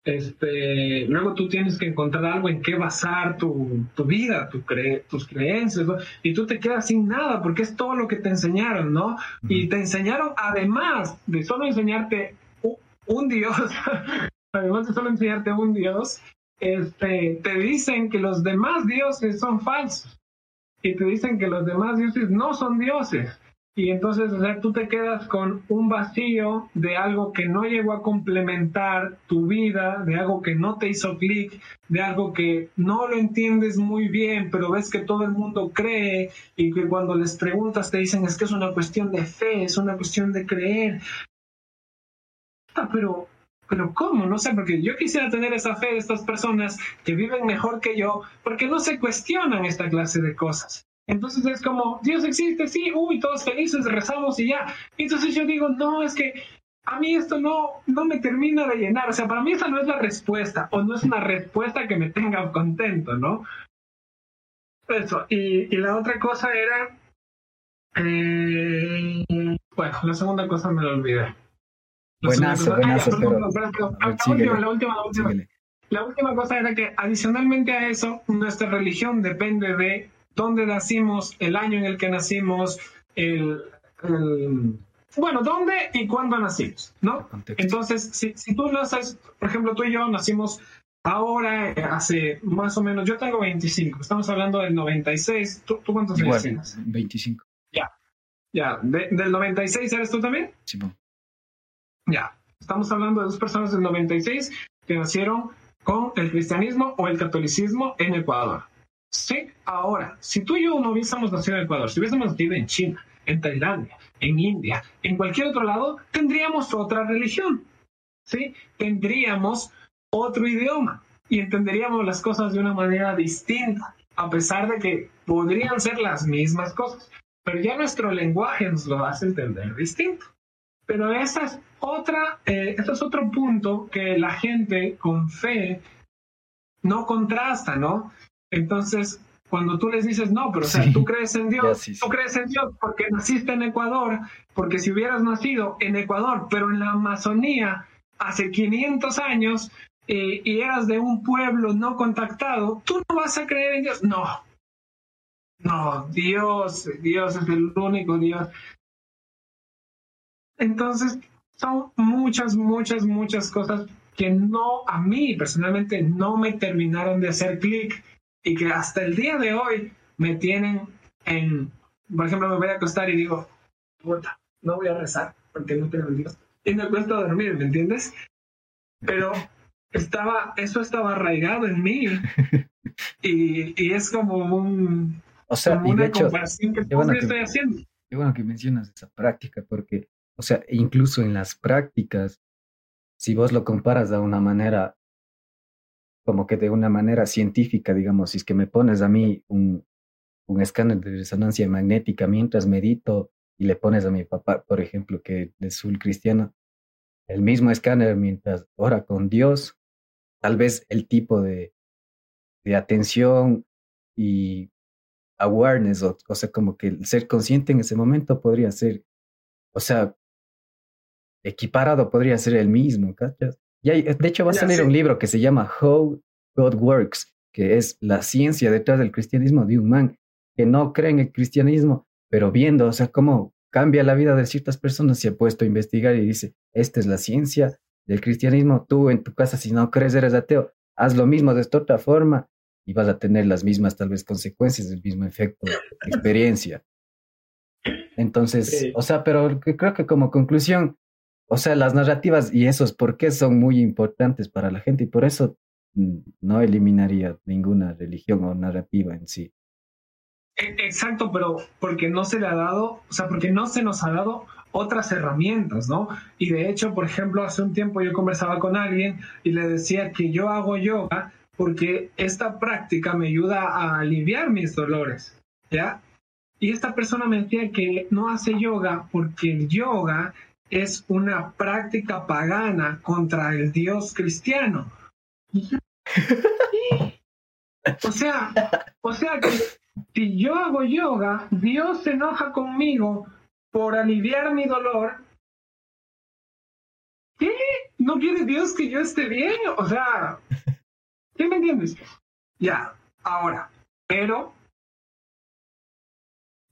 este, luego tú tienes que encontrar algo en qué basar tu, tu vida, tu tus creencias, y tú te quedas sin nada porque es todo lo que te enseñaron, ¿no? Y te enseñaron, además de solo enseñarte un, Dios, además de solo enseñarte un Dios, este, te dicen que los demás dioses son falsos y te dicen que los demás dioses no son dioses. Y entonces, o sea, tú te quedas con un vacío de algo que no llegó a complementar tu vida, de algo que no te hizo clic, de algo que no lo entiendes muy bien, pero ves que todo el mundo cree y que cuando les preguntas te dicen es que es una cuestión de fe, es una cuestión de creer. Ah, pero, pero ¿cómo? No sé, porque yo quisiera tener esa fe de estas personas que viven mejor que yo, porque no se cuestionan esta clase de cosas. Entonces es como, Dios existe, sí, uy, todos felices, rezamos y ya. Entonces yo digo, no, es que a mí esto no, no me termina de llenar. O sea, para mí esa no es la respuesta, o no es una respuesta que me tenga contento, ¿no? Eso. Y, la otra cosa era. Eh, bueno, la segunda cosa me la olvidé. Buenazo, buenazo. La última, la última. La última cosa era que adicionalmente a eso, nuestra religión depende de dónde nacimos, el año en el que nacimos, el, bueno, dónde y cuándo nacimos, ¿no? Entonces, si, si tú naces, por ejemplo, tú y yo nacimos ahora, hace más o menos, yo tengo 25, estamos hablando del 96, ¿tú, tú cuántos años tienes? 25. Ya, ya, ¿del 96 eres tú también? Sí. Ya, estamos hablando de dos personas del 96 que nacieron con el cristianismo o el catolicismo en Ecuador. Sí, ahora, si tú y yo no hubiésemos nacido en Ecuador, si hubiésemos nacido en China, en Tailandia, en India, en cualquier otro lado, tendríamos otra religión. ¿sí? Tendríamos otro idioma y entenderíamos las cosas de una manera distinta. a pesar de que podrían ser las mismas cosas, pero ya nuestro lenguaje nos lo hace entender distinto. Pero esa es otra, eh, ese es otro punto que la gente con fe no contrasta, ¿no? Entonces, cuando tú les dices, no, pero o sea, tú crees en Dios, tú crees en Dios porque naciste en Ecuador, porque si hubieras nacido en Ecuador, pero en la Amazonía hace 500 años eh, y eras de un pueblo no contactado, tú no vas a creer en Dios. No, no, Dios, Dios es el único Dios. Entonces, son muchas, muchas, muchas cosas que no, a mí personalmente, no me terminaron de hacer clic y que hasta el día de hoy me tienen en, por ejemplo, me voy a acostar y digo, puta, no voy a rezar porque no tengo Dios. Y me cuesta dormir, ¿me entiendes? Pero estaba, eso estaba arraigado en mí y, y es como un... O sea, como y una de hecho, comparación que bueno que- estoy haciendo. Qué bueno que mencionas esa práctica, porque, o sea, incluso en las prácticas, si vos lo comparas de una manera, como que de una manera científica, digamos, si es que me pones a mí un, un escáner de resonancia magnética mientras medito y le pones a mi papá, por ejemplo, que es full cristiano, el mismo escáner mientras ora con Dios, tal vez el tipo de, de atención y awareness, o, o sea, como que el ser consciente en ese momento podría ser, o sea, equiparado podría ser el mismo, ¿cachas? Y hay- de hecho va a salir sí. un libro que se llama How God Works, que es la ciencia detrás del cristianismo de un man que no cree en el cristianismo, pero viendo, o sea, cómo cambia la vida de ciertas personas, se ha puesto a investigar y dice, esta es la ciencia del cristianismo, tú en tu casa si no crees eres ateo, haz lo mismo de esta otra forma y vas a tener las mismas tal vez consecuencias, el mismo efecto, experiencia. Entonces, Sí. o sea, pero creo que como conclusión, o sea, las narrativas y esos por qué son muy importantes para la gente y por eso mm, no eliminaría ninguna religión o narrativa en sí. E- Exacto, pero porque no se le ha dado, o sea, porque no se nos ha dado otras herramientas, ¿no? Y de hecho, por ejemplo, hace un tiempo yo conversaba con alguien y le decía que yo hago yoga porque esta práctica me ayuda a aliviar mis dolores, ¿ya? Y esta persona me decía que no hace yoga porque el yoga es una práctica pagana contra el Dios cristiano. O sea, o sea que si yo hago yoga, Dios se enoja conmigo por aliviar mi dolor. ¿Qué? ¿No quiere Dios que yo esté bien? O sea, ¿qué me entiendes? Ya, ahora, pero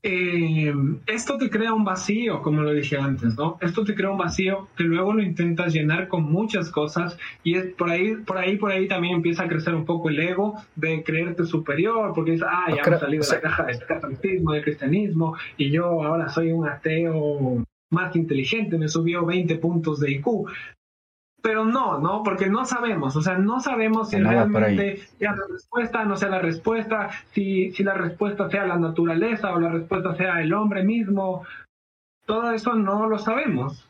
eh, esto te crea un vacío, como lo dije antes, ¿no? Esto te crea un vacío que luego lo intentas llenar con muchas cosas y es por ahí, por ahí, por ahí también empieza a crecer un poco el ego de creerte superior, porque dices, ah, ya Creo- hemos salido de la caja del catolicismo, del cristianismo y yo ahora soy un ateo más inteligente, me subió 20 puntos de IQ. Pero no, no, porque no sabemos, o sea, no sabemos si realmente sea la respuesta, no sea la respuesta, si, si la respuesta sea la naturaleza o la respuesta sea el hombre mismo. Todo eso no lo sabemos.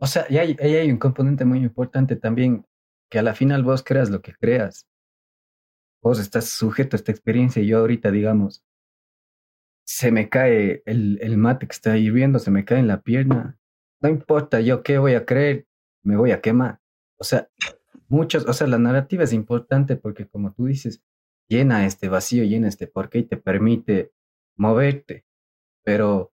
O sea, y hay, ahí hay un componente muy importante también, que a la final vos creas lo que creas. Vos estás sujeto a esta experiencia y yo ahorita, digamos, se me cae el, el mate que está hirviendo, se me cae en la pierna. No importa yo qué voy a creer, me voy a quemar. O sea, muchos, o sea, la narrativa es importante porque como tú dices, llena este vacío, llena este porqué y te permite moverte. Pero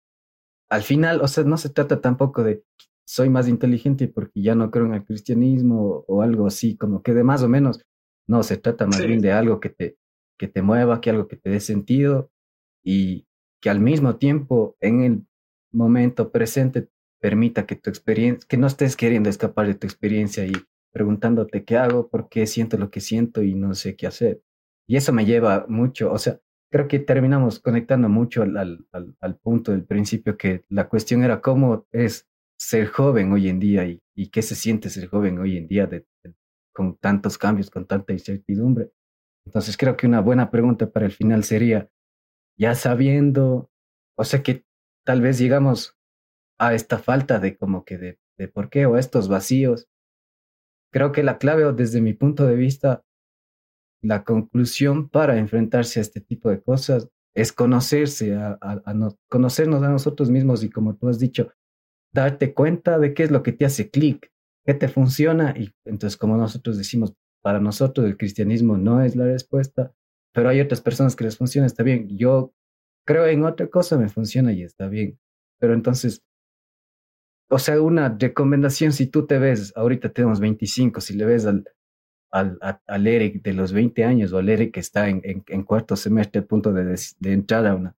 al final, o sea, no se trata tampoco de soy más inteligente porque ya no creo en el cristianismo o algo así, como que de más o menos. No, se trata más Sí. bien de algo que te, que te mueva, que algo que te dé sentido y que al mismo tiempo en el momento presente permita que tu experiencia, que no estés queriendo escapar de tu experiencia y preguntándote qué hago, por qué siento lo que siento y no sé qué hacer. Y eso me lleva mucho, o sea, creo que terminamos conectando mucho al, al, al, punto del principio que la cuestión era cómo es ser joven hoy en día y, y qué se siente ser joven hoy en día con tantos cambios, con tanta incertidumbre. Entonces creo que una buena pregunta para el final sería, ya sabiendo, o sea que tal vez llegamos a esta falta de como que de, de por qué o a estos vacíos. Creo que la clave o desde mi punto de vista la conclusión para enfrentarse a este tipo de cosas es conocerse, a, conocernos a nosotros mismos y como tú has dicho, darte cuenta de qué es lo que te hace clic, qué te funciona y entonces como nosotros decimos, para nosotros el cristianismo no es la respuesta, pero hay otras personas que les funciona, está bien. Yo creo en otra cosa, me funciona y está bien. Pero entonces, o sea, una recomendación, si tú te ves, ahorita tenemos 25, si le ves al, al, al Eric de los 20 años o al Eric que está en, en, cuarto semestre a punto de, de, entrar a una,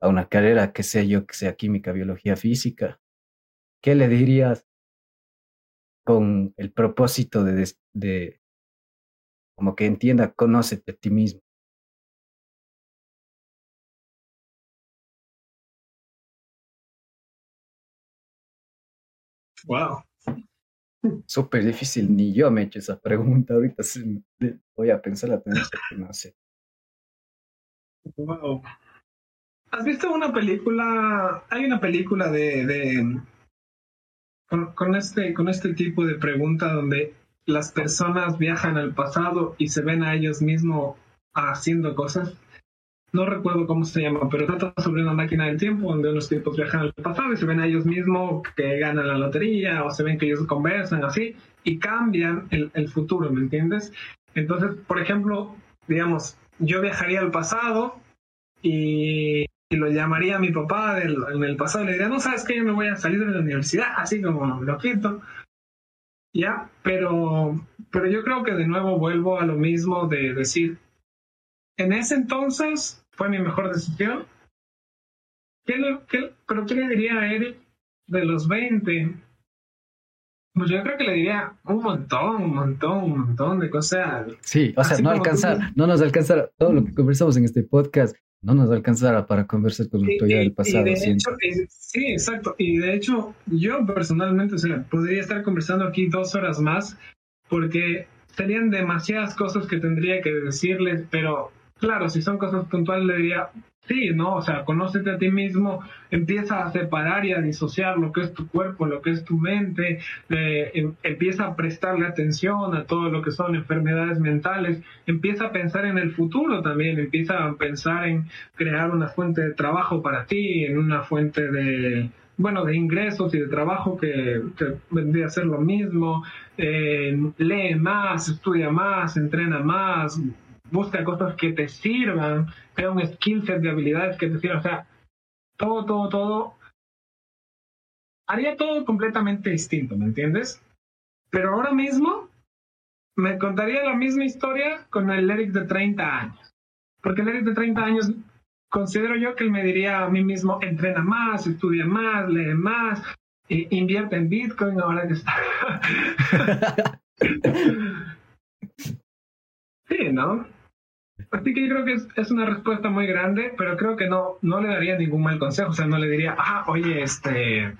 a una carrera, que sea yo, que sea química, biología, física, ¿qué le dirías con el propósito de, de como que entienda, conócete a ti mismo? Wow. Súper difícil, ni yo me he hecho esa pregunta. Ahorita voy a pensar la que no sé. Wow. ¿Has visto una película? Hay una película de, de con, con, este, con este tipo de pregunta donde las personas viajan al pasado y se ven a ellos mismos haciendo cosas no recuerdo cómo se llama, pero trata sobre una máquina del tiempo donde unos tipos viajan al pasado y se ven a ellos mismos que ganan la lotería o se ven que ellos conversan así y cambian el, futuro, ¿me entiendes? Entonces, por ejemplo, digamos, yo viajaría al pasado y, y lo llamaría a mi papá del, en el pasado y le diría, no sabes que yo me voy a salir de la universidad, así como lo quito. Ya, pero, pero yo creo que de nuevo vuelvo a lo mismo de decir, en ese entonces fue mi mejor decisión. ¿Qué pero ¿qué le diría a Eric de los 20? Pues yo creo que le diría un montón, un montón, un montón de cosas. Sí, o sea, no alcanzar, no nos alcanzará todo lo que conversamos en este podcast, no nos alcanzará para conversar con el tuyo del pasado. sí, exacto. Y de hecho, yo personalmente, o sea, podría estar conversando aquí dos horas más porque serían demasiadas cosas que tendría que decirles, pero Claro, si son cosas puntuales, le diría, sí, ¿no? O sea, conócete a ti mismo, empieza a separar y a disociar lo que es tu cuerpo, lo que es tu mente, eh, em, empieza a prestarle atención a todo lo que son enfermedades mentales, empieza a pensar en el futuro también, empieza a pensar en crear una fuente de trabajo para ti, en una fuente de, bueno, de ingresos y de trabajo que, vendría a ser lo mismo. Eh, lee más, estudia más, entrena más, busca cosas que te sirvan, crea un skill set de habilidades que te sirvan, o sea, todo, todo, todo. Haría todo completamente distinto, ¿me entiendes? Pero ahora mismo me contaría la misma historia con el Eric de 30 años. Porque el Eric de 30 años considero yo que él me diría a mí mismo, entrena más, estudia más, lee más, invierte en Bitcoin ahora que está. sí, ¿no? Así que yo creo que es, una respuesta muy grande, pero creo que no, no le daría ningún mal consejo. O sea, no le diría, ah, oye, este,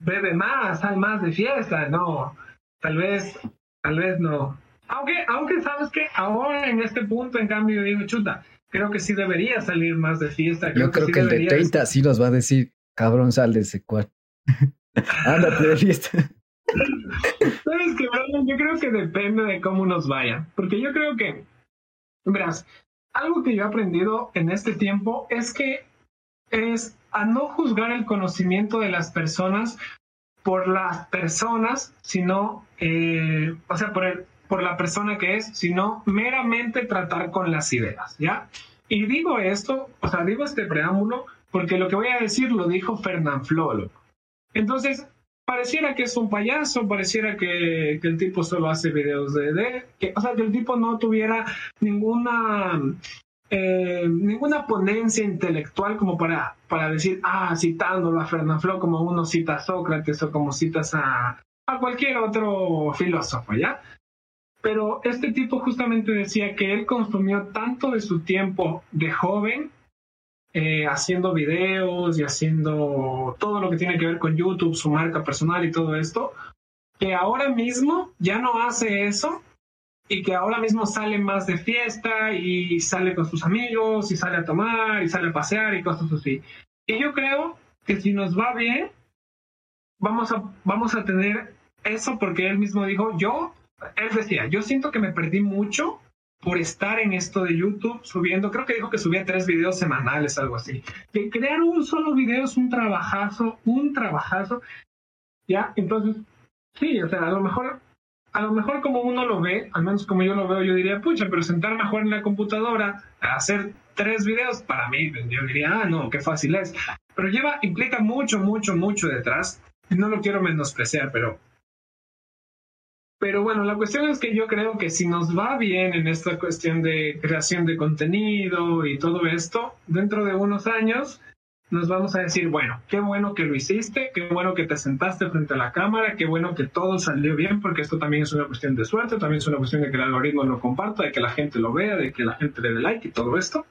bebe más, sal más de fiesta. No, tal vez, tal vez no. Aunque, aunque sabes que ahora en este punto, en cambio, digo, chuta, creo que sí debería salir más de fiesta. yo creo que, el de 30 sí nos va a decir, cabrón, sal de ese cuarto. Ándate de fiesta. ¿Sabes qué? Yo creo que depende de cómo nos vaya. Porque yo creo que Verás, algo que yo he aprendido en este tiempo es que es a no juzgar el conocimiento de las personas por las personas, sino, eh, o sea, por, el, por la persona que es, sino meramente tratar con las ideas, ¿ya? Y digo esto, o sea, digo este preámbulo, porque lo que voy a decir lo dijo Fernán Flolo. Entonces, pareciera que es un payaso, pareciera que, el tipo solo hace videos de, que, o sea, que el tipo no tuviera ninguna eh, ninguna ponencia intelectual como para, para decir, ah, citándolo a Fernand Flo como uno cita a Sócrates o como citas a, a cualquier otro filósofo, ¿ya? Pero este tipo justamente decía que él consumió tanto de su tiempo de joven eh, haciendo videos y haciendo todo lo que tiene que ver con YouTube, su marca personal y todo esto, que ahora mismo ya no hace eso y que ahora mismo sale más de fiesta y sale con sus amigos y sale a tomar y sale a pasear y cosas así. Y yo creo que si nos va bien, vamos a, vamos a tener eso porque él mismo dijo, yo, él decía, yo siento que me perdí mucho por estar en esto de YouTube subiendo, creo que dijo que subía tres videos semanales, algo así. Que crear un solo video es un trabajazo, un trabajazo. Ya, entonces, sí, o sea, a lo mejor, a lo mejor como uno lo ve, al menos como yo lo veo, yo diría, pucha, pero sentar mejor en la computadora, hacer tres videos, para mí, yo diría, ah, no, qué fácil es. Pero lleva, implica mucho, mucho, mucho detrás. No lo quiero menospreciar, pero pero bueno, la cuestión es que yo creo que si nos va bien en esta cuestión de creación de contenido y todo esto, dentro de unos años nos vamos a decir, bueno, qué bueno que lo hiciste, qué bueno que te sentaste frente a la cámara, qué bueno que todo salió bien, porque esto también es una cuestión de suerte, también es una cuestión de que el algoritmo lo comparta, de que la gente lo vea, de que la gente le dé like y todo esto,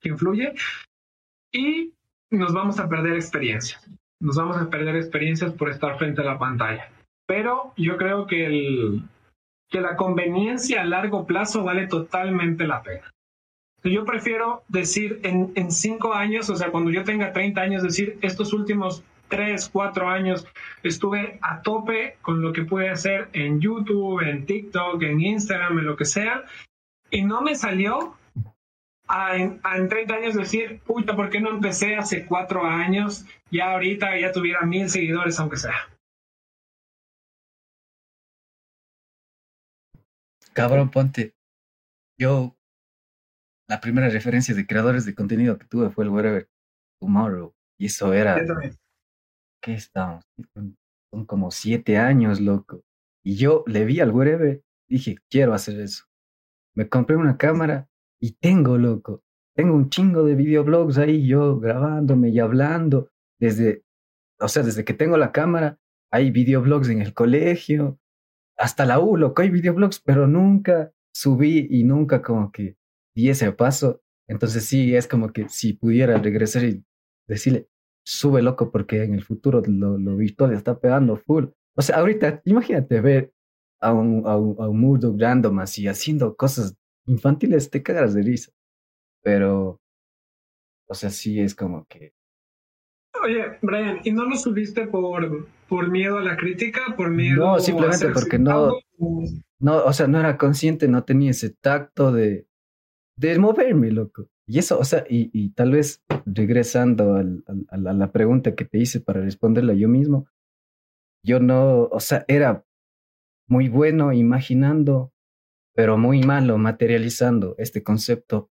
que influye. Y nos vamos a perder experiencias. Nos vamos a perder experiencias por estar frente a la pantalla pero yo creo que, el, que la conveniencia a largo plazo vale totalmente la pena. Yo prefiero decir en, cinco años, o sea, cuando yo tenga 30 años, decir estos últimos tres, cuatro años estuve a tope con lo que pude hacer en YouTube, en TikTok, en Instagram, en lo que sea, y no me salió a a en 30 años decir, puta, ¿por qué no empecé hace cuatro años? Ya ahorita ya tuviera mil seguidores, aunque sea. Cabrón, ponte. Yo, la primera referencia de creadores de contenido que tuve fue el Wherever Tomorrow. Y eso era. ¿Qué estamos? Son como siete años, loco. Y yo le vi al Wherever, dije, quiero hacer eso. Me compré una cámara y tengo, loco. Tengo un chingo de videoblogs ahí, yo grabándome y hablando. Desde, o sea, desde que tengo la cámara, hay videoblogs en el colegio, hasta la U, loco, hay videoblogs, pero nunca subí y nunca como que di ese paso. Entonces sí, es como que si pudiera regresar y decirle, sube loco porque en el futuro lo, lo virtual está pegando full. O sea, ahorita, imagínate ver a un, a un, a un random así haciendo cosas infantiles, te cagas de risa. Pero, o sea, sí es como que Oye, Brian, ¿y no lo subiste por, por miedo a la crítica? ¿Por miedo No, simplemente porque no, no, o sea, no era consciente, no tenía ese tacto de, de moverme, loco. Y eso, o sea, y, y tal vez regresando al, a la pregunta que te hice para responderla yo mismo, yo no, o sea, era muy bueno imaginando, pero muy malo materializando este concepto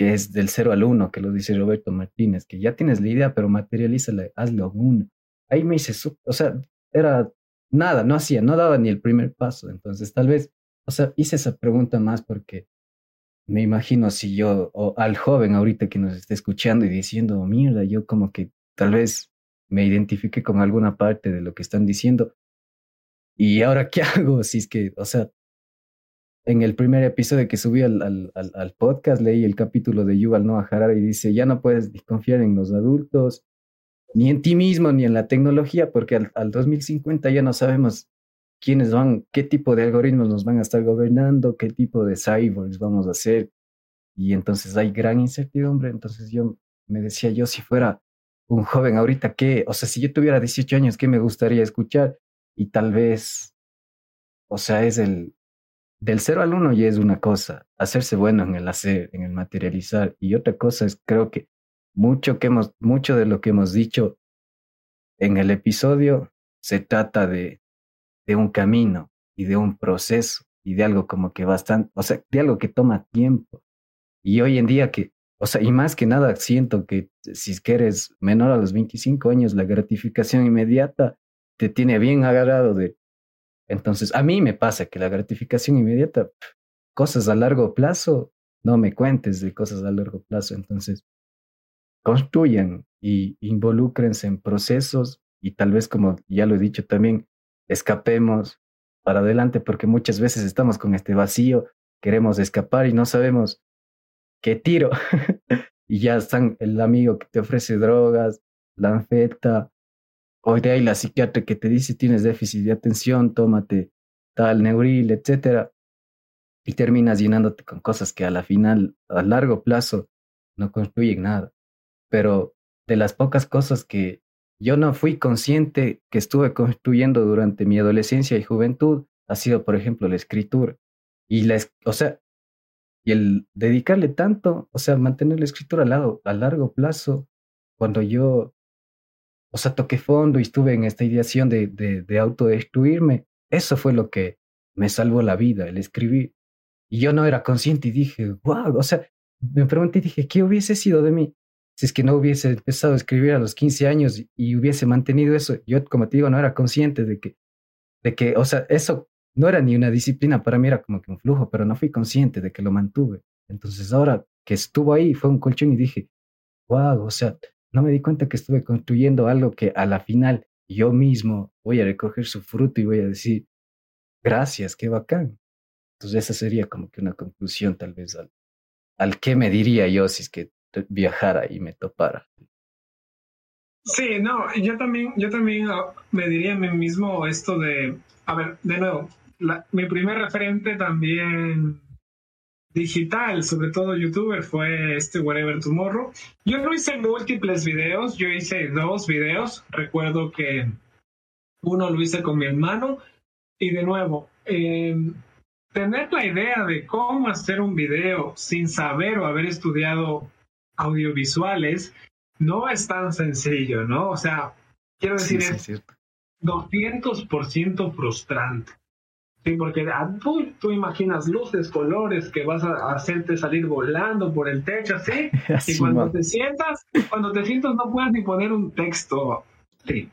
que es del 0 al 1, que lo dice Roberto Martínez, que ya tienes la idea, pero materialízala, hazlo uno. Ahí me hice, o sea, era nada, no hacía, no daba ni el primer paso. Entonces, tal vez, o sea, hice esa pregunta más porque me imagino si yo, o al joven ahorita que nos esté escuchando y diciendo, mierda, yo como que tal vez me identifique con alguna parte de lo que están diciendo. ¿Y ahora qué hago? Si es que, o sea, en el primer episodio que subí al, al, al, podcast leí el capítulo de Yuval Noah Harari y dice, ya no puedes confiar en los adultos, ni en ti mismo, ni en la tecnología, porque al, al 2050 ya no sabemos quiénes van, qué tipo de algoritmos nos van a estar gobernando, qué tipo de cyborgs vamos a hacer. Y entonces hay gran incertidumbre. Entonces yo me decía, yo si fuera un joven ahorita, ¿qué? O sea, si yo tuviera 18 años, ¿qué me gustaría escuchar? Y tal vez, o sea, es el, del cero al uno ya es una cosa, hacerse bueno en el hacer, en el materializar, y otra cosa es, creo que mucho que hemos, mucho de lo que hemos dicho en el episodio se trata de, de un camino y de un proceso y de algo como que bastante, o sea, de algo que toma tiempo. Y hoy en día que, o sea, y más que nada siento que si es eres menor a los 25 años, la gratificación inmediata te tiene bien agarrado de entonces, a mí me pasa que la gratificación inmediata, cosas a largo plazo, no me cuentes de cosas a largo plazo. Entonces, construyan y involúcrense en procesos y tal vez, como ya lo he dicho también, escapemos para adelante porque muchas veces estamos con este vacío, queremos escapar y no sabemos qué tiro. y ya están el amigo que te ofrece drogas, la anfeta, Hoy de ahí la psiquiatra que te dice tienes déficit de atención, tómate tal neuril, etcétera, y terminas llenándote con cosas que a la final, a largo plazo, no construyen nada. Pero de las pocas cosas que yo no fui consciente que estuve construyendo durante mi adolescencia y juventud, ha sido, por ejemplo, la escritura. Y la, o sea, Y el dedicarle tanto, o sea, mantener la escritura al lado a largo plazo, cuando yo, o sea, toqué fondo y estuve en esta ideación de, de, de autodestruirme, eso fue lo que me salvó la vida, el escribir. Y yo no era consciente y dije, wow, o sea, me pregunté y dije, ¿qué hubiese sido de mí si es que no hubiese empezado a escribir a los 15 años y hubiese mantenido eso? Yo, como te digo, no era consciente de que, de que, o sea, eso no era ni una disciplina, para mí era como que un flujo, pero no fui consciente de que lo mantuve. Entonces ahora que estuvo ahí, fue un colchón y dije, wow, o sea, no me di cuenta que estuve construyendo algo que a la final yo mismo voy a recoger su fruto y voy a decir, gracias, qué bacán. Entonces esa sería como que una conclusión tal vez al, al qué me diría yo si es que viajara y me topara. Sí, no, yo también, yo también ah, me diría a mí mismo esto de, a ver, de nuevo, mi primer referente también digital, sobre todo youtuber, fue este Whatever Tomorrow. Yo no hice múltiples videos, yo hice dos videos. Recuerdo que uno lo hice con mi hermano y de nuevo, eh, tener la idea de cómo hacer un video sin saber o haber estudiado audiovisuales no es tan sencillo, ¿no? O sea, quiero decir, sí, es 200% frustrante. Sí, porque ah, tú, tú, imaginas luces, colores que vas a hacerte salir volando por el techo, ¿sí? y cuando te sientas, cuando te sientas no puedes ni poner un texto. Sí.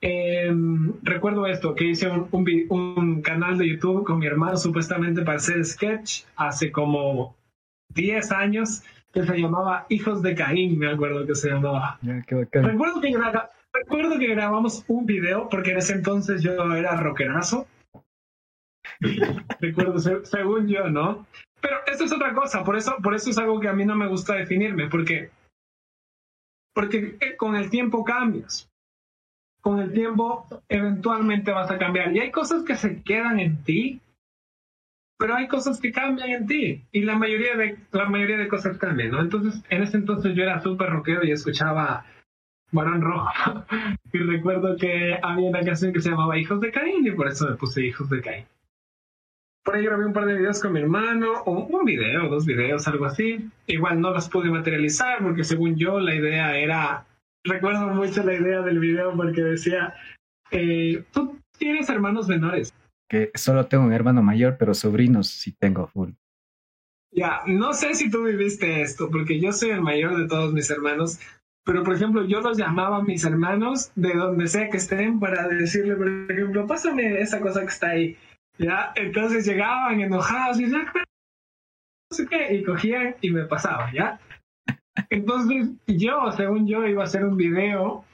Em, recuerdo esto, que hice un, un, canal de YouTube con mi hermano supuestamente para hacer sketch hace como 10 años que se llamaba Hijos de Caín, me acuerdo que se llamaba. recuerdo, que recuerdo que grabamos un video porque en ese entonces yo era rockerazo Recuerdo, según yo, ¿no? Pero eso es otra cosa, por eso, por eso es algo que a mí no me gusta definirme, porque, porque eh, con el tiempo cambias. Con el tiempo eventualmente vas a cambiar. Y hay cosas que se quedan en ti, pero hay cosas que cambian en ti. Y la mayoría de, la mayoría de cosas cambian, ¿no? Entonces, en ese entonces yo era súper rockero y escuchaba Barón Rojo. y recuerdo que había una canción que se llamaba Hijos de Caín y por eso me puse Hijos de Caín. Por ahí grabé un par de videos con mi hermano, o un video, dos videos, algo así. Igual no los pude materializar porque según yo la idea era, recuerdo mucho la idea del video porque decía, eh, tú tienes hermanos menores. Que solo tengo un hermano mayor, pero sobrinos sí tengo full. Ya, no sé si tú viviste esto, porque yo soy el mayor de todos mis hermanos, pero por ejemplo yo los llamaba a mis hermanos de donde sea que estén para decirle, por ejemplo, pásame esa cosa que está ahí. ¿Ya? Entonces llegaban enojados y decían, no sé qué, y cogían y me pasaban, ¿ya? Entonces yo, según yo, iba a hacer un video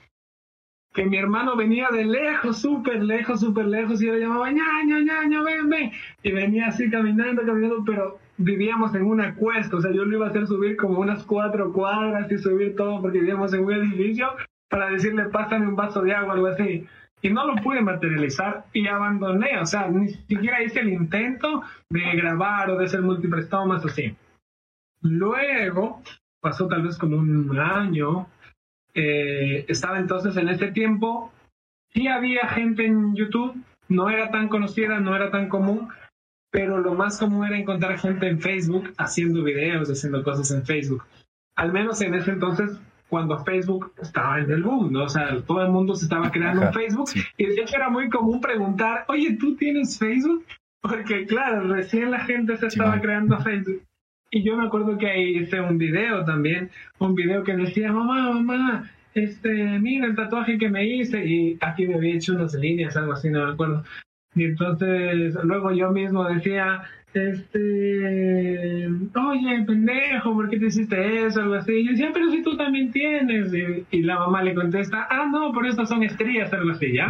que mi hermano venía de lejos, súper lejos, súper lejos, y yo le llamaba, ñaño, ñaño, ven, ven. Y venía así caminando, caminando, pero vivíamos en una cuesta, o sea, yo lo iba a hacer subir como unas cuatro cuadras y subir todo porque vivíamos en un edificio para decirle, pásame un vaso de agua, algo así y no lo pude materializar y abandoné, o sea, ni siquiera hice el intento de grabar o de hacer múltiples tomas así. Luego, pasó tal vez como un año, eh, estaba entonces en este tiempo, sí había gente en YouTube, no era tan conocida, no era tan común, pero lo más común era encontrar gente en Facebook haciendo videos, haciendo cosas en Facebook. Al menos en ese entonces cuando Facebook estaba en el boom, ¿no? O sea, todo el mundo se estaba creando un Facebook y de hecho era muy común preguntar, oye, ¿tú tienes Facebook? Porque claro, recién la gente se estaba creando Facebook. Y yo me acuerdo que ahí hice un video también, un video que decía, mamá, mamá, este, mira el tatuaje que me hice y aquí me había hecho unas líneas, algo así, no me acuerdo. Y entonces luego yo mismo decía, este, oye, pendejo, ¿por qué te hiciste eso? Algo así. Y yo decía, pero si tú también tienes. Y, la mamá le contesta, ah, no, por eso son estrías, algo así, ¿ya?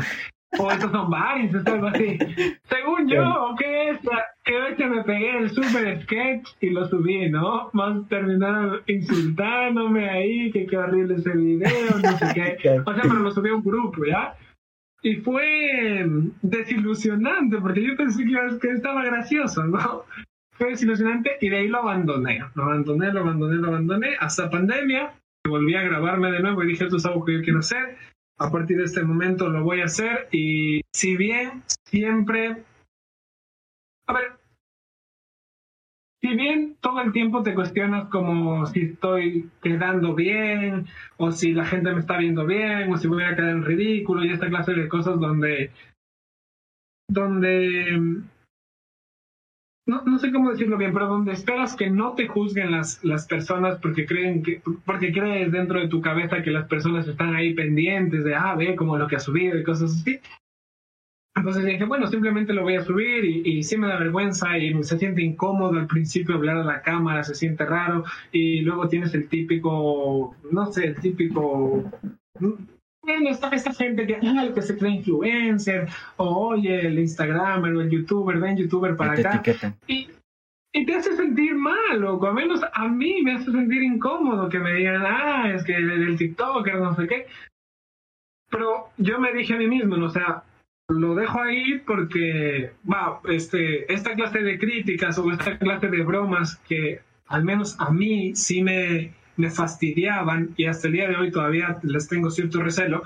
O estos son varices, algo así. Según yo, ¿qué es? Que que me pegué el super sketch y lo subí, ¿no? Más terminaron insultándome ahí, que qué horrible ese video, no sé qué. O sea, pero lo subí a un grupo, ¿ya? Y fue desilusionante, porque yo pensé que, estaba gracioso, ¿no? Fue desilusionante y de ahí lo abandoné. Lo abandoné, lo abandoné, lo abandoné. Hasta pandemia, volví a grabarme de nuevo y dije, esto es algo que yo quiero hacer. A partir de este momento lo voy a hacer. Y si bien siempre... A ver, si bien todo el tiempo te cuestionas como si estoy quedando bien, o si la gente me está viendo bien, o si voy a quedar en ridículo, y esta clase de cosas donde, donde, no, no sé cómo decirlo bien, pero donde esperas que no te juzguen las, las personas porque creen que, porque crees dentro de tu cabeza que las personas están ahí pendientes de, ah, ve como lo que ha subido y cosas así. Entonces dije, bueno, simplemente lo voy a subir y, y sí me da vergüenza y se siente incómodo al principio hablar a la cámara, se siente raro y luego tienes el típico, no sé, el típico... Bueno, está esta gente que, ah, que se cree influencer, o oye, el Instagramer o el youtuber, ven youtuber para acá. Y, y te hace sentir mal, o al menos a mí me hace sentir incómodo que me digan, ah, es que el TikToker, no sé qué. Pero yo me dije a mí mismo, o sea, lo dejo ahí porque, va, este, esta clase de críticas o esta clase de bromas que al menos a mí sí me, me fastidiaban y hasta el día de hoy todavía les tengo cierto recelo,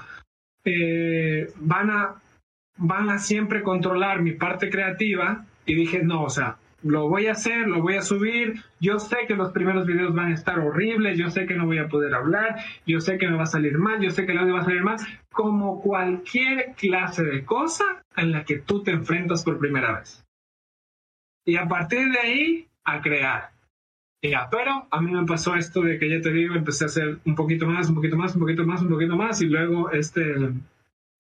eh, van, a, van a siempre controlar mi parte creativa y dije, no, o sea, lo voy a hacer, lo voy a subir. Yo sé que los primeros videos van a estar horribles, yo sé que no voy a poder hablar, yo sé que me va a salir mal, yo sé que el va a salir mal, como cualquier clase de cosa en la que tú te enfrentas por primera vez. Y a partir de ahí, a crear. Ya, pero a mí me pasó esto de que ya te digo, empecé a hacer un poquito más, un poquito más, un poquito más, un poquito más, y luego este,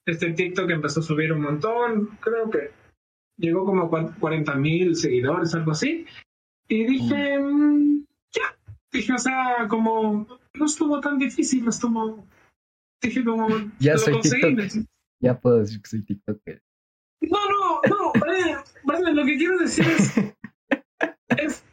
este TikTok empezó a subir un montón, creo que llegó como a 40 mil seguidores, algo así. Y dije, mm, ya, dije, o sea, como no estuvo tan difícil, estuvo, dije como, ya soy TikTok. Ya puedo decir que soy TikToker. No, no, no, Brian, lo que quiero decir es, es,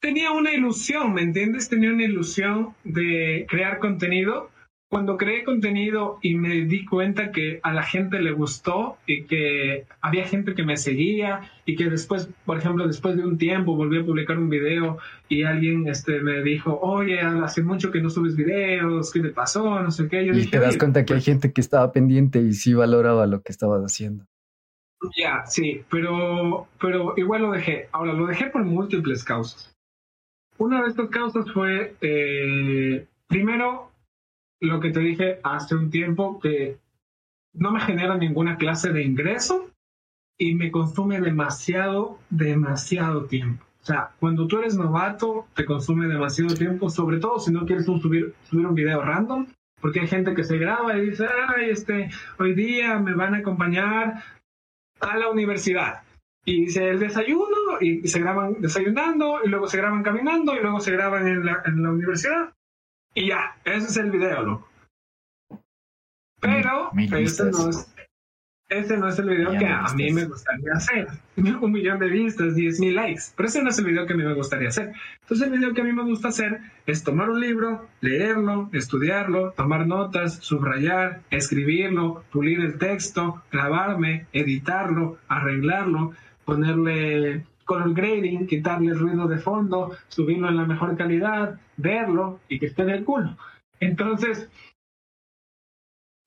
tenía una ilusión, ¿me entiendes? Tenía una ilusión de crear contenido cuando creé contenido y me di cuenta que a la gente le gustó y que había gente que me seguía y que después, por ejemplo, después de un tiempo volví a publicar un video y alguien este, me dijo, oye, hace mucho que no subes videos, ¿qué te pasó? No sé qué. Yo y te das cuenta que hay pues gente que estaba pendiente y sí valoraba lo que estabas haciendo. Ya, sí, pero, pero igual lo dejé. Ahora, lo dejé por múltiples causas. Una de estas causas fue, eh, primero, lo que te dije hace un tiempo, que no me genera ninguna clase de ingreso y me consume demasiado, demasiado tiempo. O sea, cuando tú eres novato, te consume demasiado tiempo, sobre todo si no quieres subir, subir un video random, porque hay gente que se graba y dice, ay, este, hoy día me van a acompañar a la universidad. Y dice el desayuno, y se graban desayunando, y luego se graban caminando, y luego se graban en la, en la universidad. Y ya, ese es el video, loco. Pero este no, es, este no es el video que a mí me gustaría hacer. Un millón de vistas, diez mil likes. Pero ese no es el video que a mí me gustaría hacer. Entonces el video que a mí me gusta hacer es tomar un libro, leerlo, estudiarlo, tomar notas, subrayar, escribirlo, pulir el texto, grabarme, editarlo, arreglarlo, ponerle color grading, quitarle el ruido de fondo, subirlo en la mejor calidad, verlo y que esté en el culo. Entonces,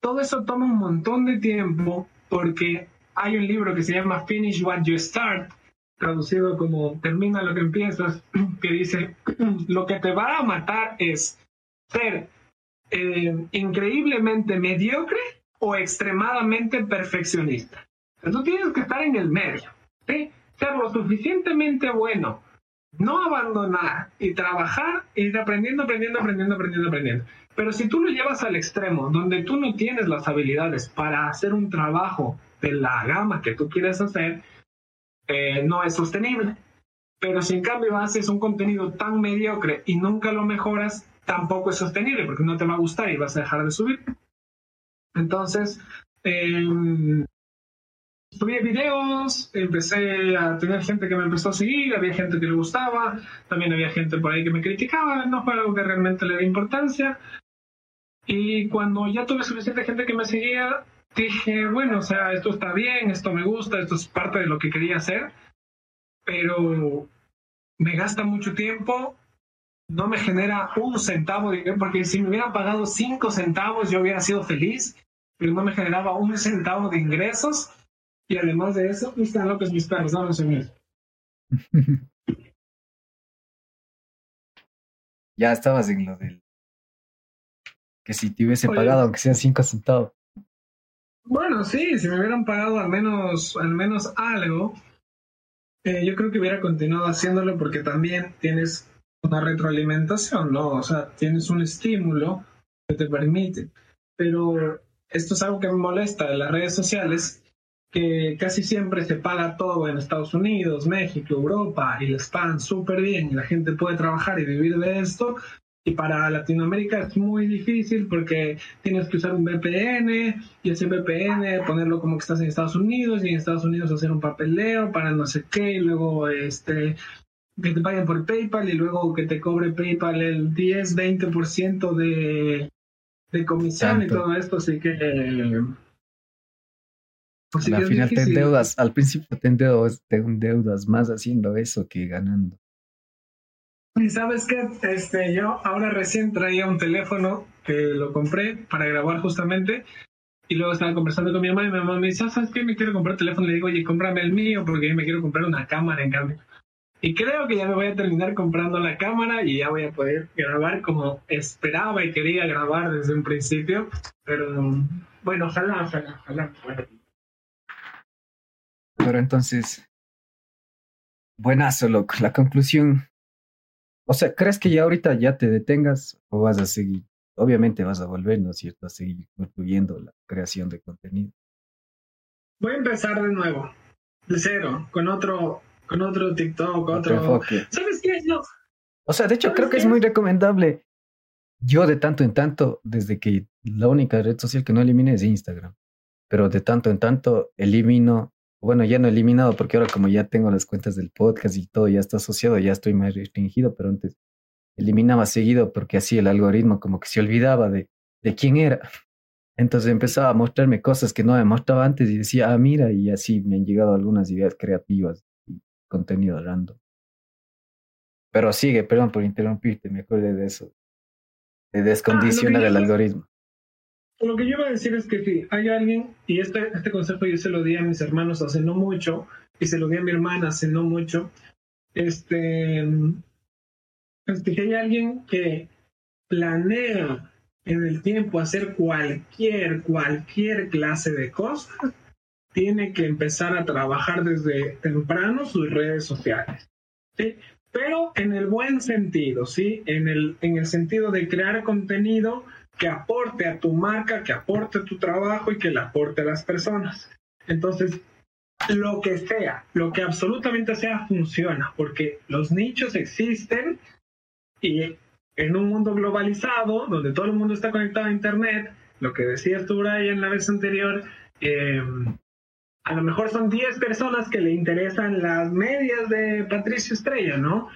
todo eso toma un montón de tiempo porque hay un libro que se llama Finish What You Start, traducido como Termina lo que empiezas, que dice, lo que te va a matar es ser eh, increíblemente mediocre o extremadamente perfeccionista. Tú tienes que estar en el medio. ¿sí? Ser lo suficientemente bueno, no abandonar y trabajar, ir aprendiendo, aprendiendo, aprendiendo, aprendiendo, aprendiendo. Pero si tú lo llevas al extremo, donde tú no tienes las habilidades para hacer un trabajo de la gama que tú quieres hacer, eh, no es sostenible. Pero si en cambio haces un contenido tan mediocre y nunca lo mejoras, tampoco es sostenible porque no te va a gustar y vas a dejar de subir. Entonces, eh, subí videos, empecé a tener gente que me empezó a seguir, había gente que le gustaba, también había gente por ahí que me criticaba, no fue algo que realmente le da importancia. Y cuando ya tuve suficiente gente que me seguía, dije, bueno, o sea, esto está bien, esto me gusta, esto es parte de lo que quería hacer, pero me gasta mucho tiempo, no me genera un centavo, porque si me hubieran pagado cinco centavos yo hubiera sido feliz, pero no me generaba un centavo de ingresos y además de eso, están locos mis perros, no sé ya estabas en lo del que si te hubiese pagado, aunque sean cinco centavos. Bueno, sí, si me hubieran pagado al menos, al menos algo, eh, yo creo que hubiera continuado haciéndolo porque también tienes una retroalimentación, ¿no? O sea, tienes un estímulo que te permite. Pero esto es algo que me molesta de las redes sociales, que casi siempre se paga todo en Estados Unidos, México, Europa, y les pagan súper bien y la gente puede trabajar y vivir de esto, y para Latinoamérica es muy difícil porque tienes que usar un VPN y ese VPN ponerlo como que estás en Estados Unidos y en Estados Unidos hacer un papeleo para no sé qué y luego este que te paguen por PayPal y luego que te cobre PayPal el 10, 20% de, de comisión y todo esto, así que... Pues al final te endeudas, al principio te endeudas, te endeudas más haciendo eso que ganando. Y sabes qué, este, yo ahora recién traía un teléfono que lo compré para grabar justamente y luego estaba conversando con mi mamá y mi mamá me dice, ah, ¿sabes qué? Me quiero comprar un teléfono. Le digo, oye, cómprame el mío porque me quiero comprar una cámara en cambio. Y creo que ya me voy a terminar comprando la cámara y ya voy a poder grabar como esperaba y quería grabar desde un principio. Pero bueno, ojalá, ojalá, ojalá. Pero entonces, buenazo, loco. La conclusión o sea, ¿crees que ya ahorita ya te detengas o vas a seguir? Obviamente vas a volver, ¿no es cierto?, a seguir concluyendo la creación de contenido. Voy a empezar de nuevo, de cero, con otro, con otro TikTok, otro. ¿Sabes qué? No. O sea, de hecho, creo que es muy recomendable. Yo de tanto en tanto, desde que la única red social que no eliminé es Instagram, pero de tanto en tanto elimino bueno, ya no he eliminado porque ahora como ya tengo las cuentas del podcast y todo ya está asociado, ya estoy más restringido, pero antes eliminaba seguido porque así el algoritmo como que se olvidaba de, de quién era. Entonces empezaba a mostrarme cosas que no me mostraba antes y decía, ah, mira, y así me han llegado algunas ideas creativas y contenido random. Pero sigue, perdón por interrumpirte, me acordé de eso, de ah, descondicionar el algoritmo. Lo que yo iba a decir es que si hay alguien, y este, este consejo yo se lo di a mis hermanos hace no mucho, y se lo di a mi hermana hace no mucho, este, es que hay alguien que planea en el tiempo hacer cualquier, cualquier clase de cosas, tiene que empezar a trabajar desde temprano sus redes sociales. ¿sí? Pero en el buen sentido, ¿sí? En el, en el sentido de crear contenido que aporte a tu marca, que aporte a tu trabajo y que le aporte a las personas. Entonces, lo que sea, lo que absolutamente sea, funciona, porque los nichos existen y en un mundo globalizado, donde todo el mundo está conectado a Internet, lo que decías tú, Brian, la vez anterior, eh, a lo mejor son 10 personas que le interesan las medias de Patricio Estrella, ¿no?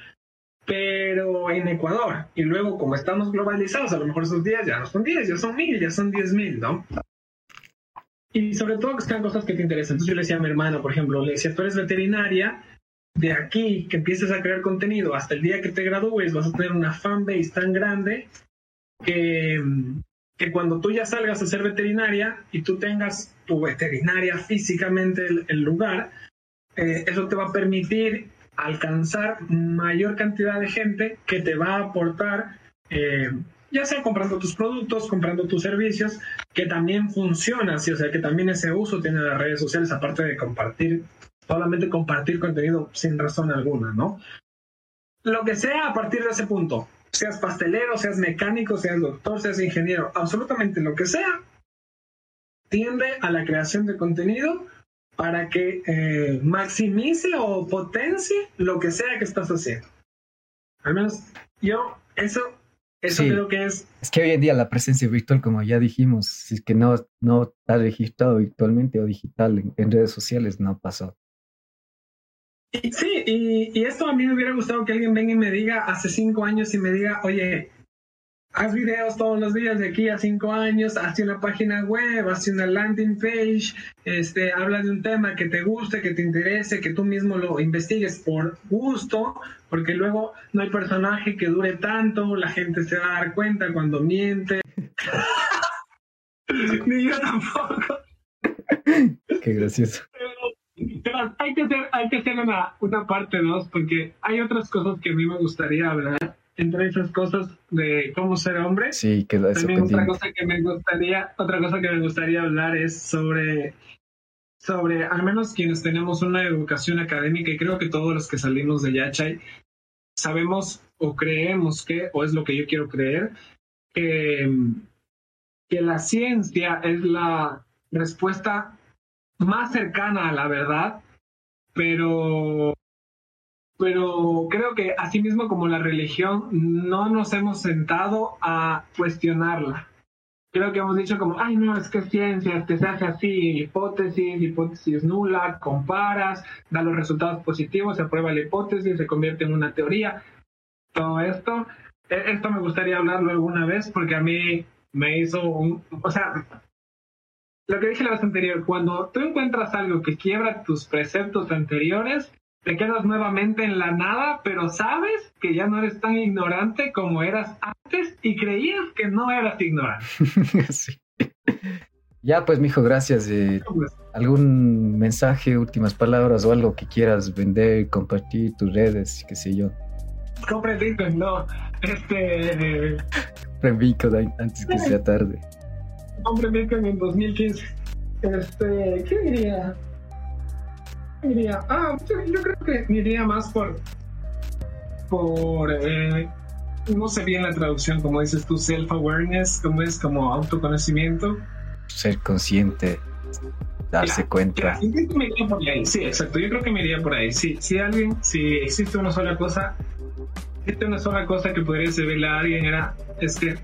Pero en Ecuador. Y luego, como estamos globalizados, a lo mejor esos días ya no son 10, ya son mil, ya son 10 mil, ¿no? Y sobre todo que sean cosas que te interesan. Entonces yo le decía a mi hermana, por ejemplo, le decía, tú eres veterinaria, de aquí que empieces a crear contenido hasta el día que te gradúes, vas a tener una fanbase tan grande que, que cuando tú ya salgas a ser veterinaria y tú tengas tu veterinaria físicamente el, lugar, eh, eso te va a permitir alcanzar mayor cantidad de gente que te va a aportar, eh, ya sea comprando tus productos, comprando tus servicios, que también funciona, ¿sí? o sea, que también ese uso tiene las redes sociales, aparte de compartir, solamente compartir contenido sin razón alguna, ¿no? Lo que sea a partir de ese punto, seas pastelero, seas mecánico, seas doctor, seas ingeniero, absolutamente lo que sea, tiende a la creación de contenido para que eh, maximice o potencie lo que sea que estás haciendo. Al menos yo, eso, eso creo que es... Es que hoy en día la presencia virtual, como ya dijimos, si es que no, no está registrado virtualmente o digital en, redes sociales, no pasó. sí, y, y, esto a mí me hubiera gustado que alguien venga y me diga hace cinco años y me diga, oye, haz videos todos los días de aquí a cinco años, hazte una página web, hazte una landing page, este, habla de un tema que te guste, que te interese, que tú mismo lo investigues por gusto, porque luego no hay personaje que dure tanto, la gente se va a dar cuenta cuando miente. Ni yo tampoco. Qué gracioso. Pero, hay que hacer, hay que hacer una, una parte dos, porque hay otras cosas que a mí me gustaría hablar entre esas cosas de cómo ser hombre. Sí, queda eso También otra cosa que me gustaría, otra cosa que me gustaría hablar es sobre sobre al menos quienes tenemos una educación académica y creo que todos los que salimos de Yachay sabemos o creemos que, o es lo que yo quiero creer, que, que la ciencia es la respuesta más cercana a la verdad, pero pero creo que asimismo como la religión no nos hemos sentado a cuestionarla. Creo que hemos dicho como, ay no, es que ciencia, te se hace así, hipótesis, hipótesis nula, comparas, da los resultados positivos, se aprueba la hipótesis, se convierte en una teoría. Todo esto, e, esto me gustaría hablarlo alguna vez porque a mí me hizo un, o sea, lo que dije la vez anterior, cuando tú encuentras algo que quiebra tus preceptos anteriores, te quedas nuevamente en la nada, pero sabes que ya no eres tan ignorante como eras antes y creías que no eras ignorante. sí. Ya, pues, mijo, gracias. Eh, ¿Algún mensaje, últimas palabras o algo que quieras vender, compartir tus redes, qué sé yo? Compre Bitcoin, no. Este. Compre Bitcoin antes que sea tarde. Compre Bitcoin en 2015. Este, ¿qué diría? Iría? Ah, yo, creo que me iría más por. por. Eh, no sé bien la traducción, como dices tú, self-awareness, como es como autoconocimiento. Ser consciente, darse cuenta. Sí, exacto, yo creo que me iría por ahí. Sí, si alguien, si existe una sola cosa, existe una sola cosa que podría servirle a alguien, era, es que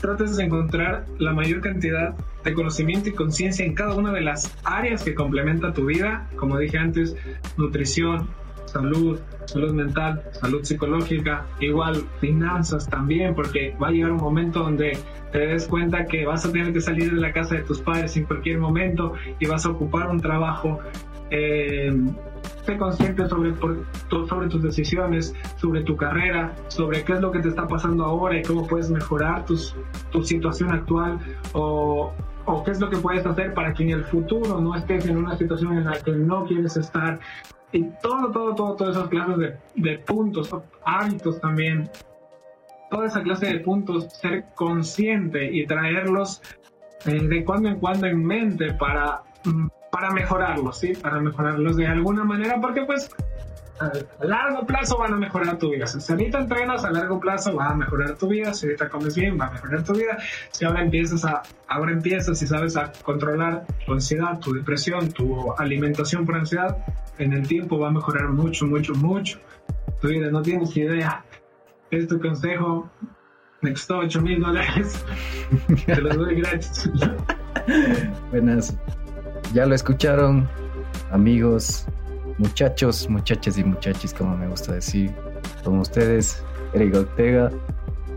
trates de encontrar la mayor cantidad de conocimiento y conciencia en cada una de las áreas que complementa tu vida, como dije antes, nutrición, salud, salud mental, salud psicológica, igual finanzas también, porque va a llegar un momento donde te des cuenta que vas a tener que salir de la casa de tus padres en cualquier momento y vas a ocupar un trabajo eh, sé consciente sobre, sobre tus decisiones, sobre tu carrera, sobre qué es lo que te está pasando ahora y cómo puedes mejorar tus, tu situación actual o, o qué es lo que puedes hacer para que en el futuro no estés en una situación en la que no quieres estar. Y todo, todo, todo, todas esas clases de, de puntos, hábitos también, toda esa clase de puntos, ser consciente y traerlos eh, de cuando en cuando en mente para mm, para mejorarlos, ¿sí? Para mejorarlos de alguna manera, porque pues a largo plazo van a mejorar tu vida. Si ahorita entrenas, a largo plazo va a mejorar tu vida. Si ahorita comes bien, va a mejorar tu vida. Si ahora empiezas a, ahora empiezas y sabes a controlar tu ansiedad, tu depresión, tu alimentación por ansiedad, en el tiempo va a mejorar mucho, mucho, mucho tu vida. No tienes idea. Es tu consejo. Me costó 8 mil dólares. Te los doy gratis. Buenas. Ya lo escucharon, amigos, muchachos, muchachas y muchachos, como me gusta decir, con ustedes, Eric Ortega.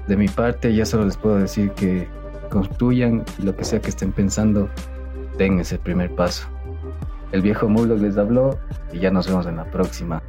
De mi parte, ya solo les puedo decir que construyan lo que sea que estén pensando, den ese primer paso. El viejo Mulo les habló y ya nos vemos en la próxima.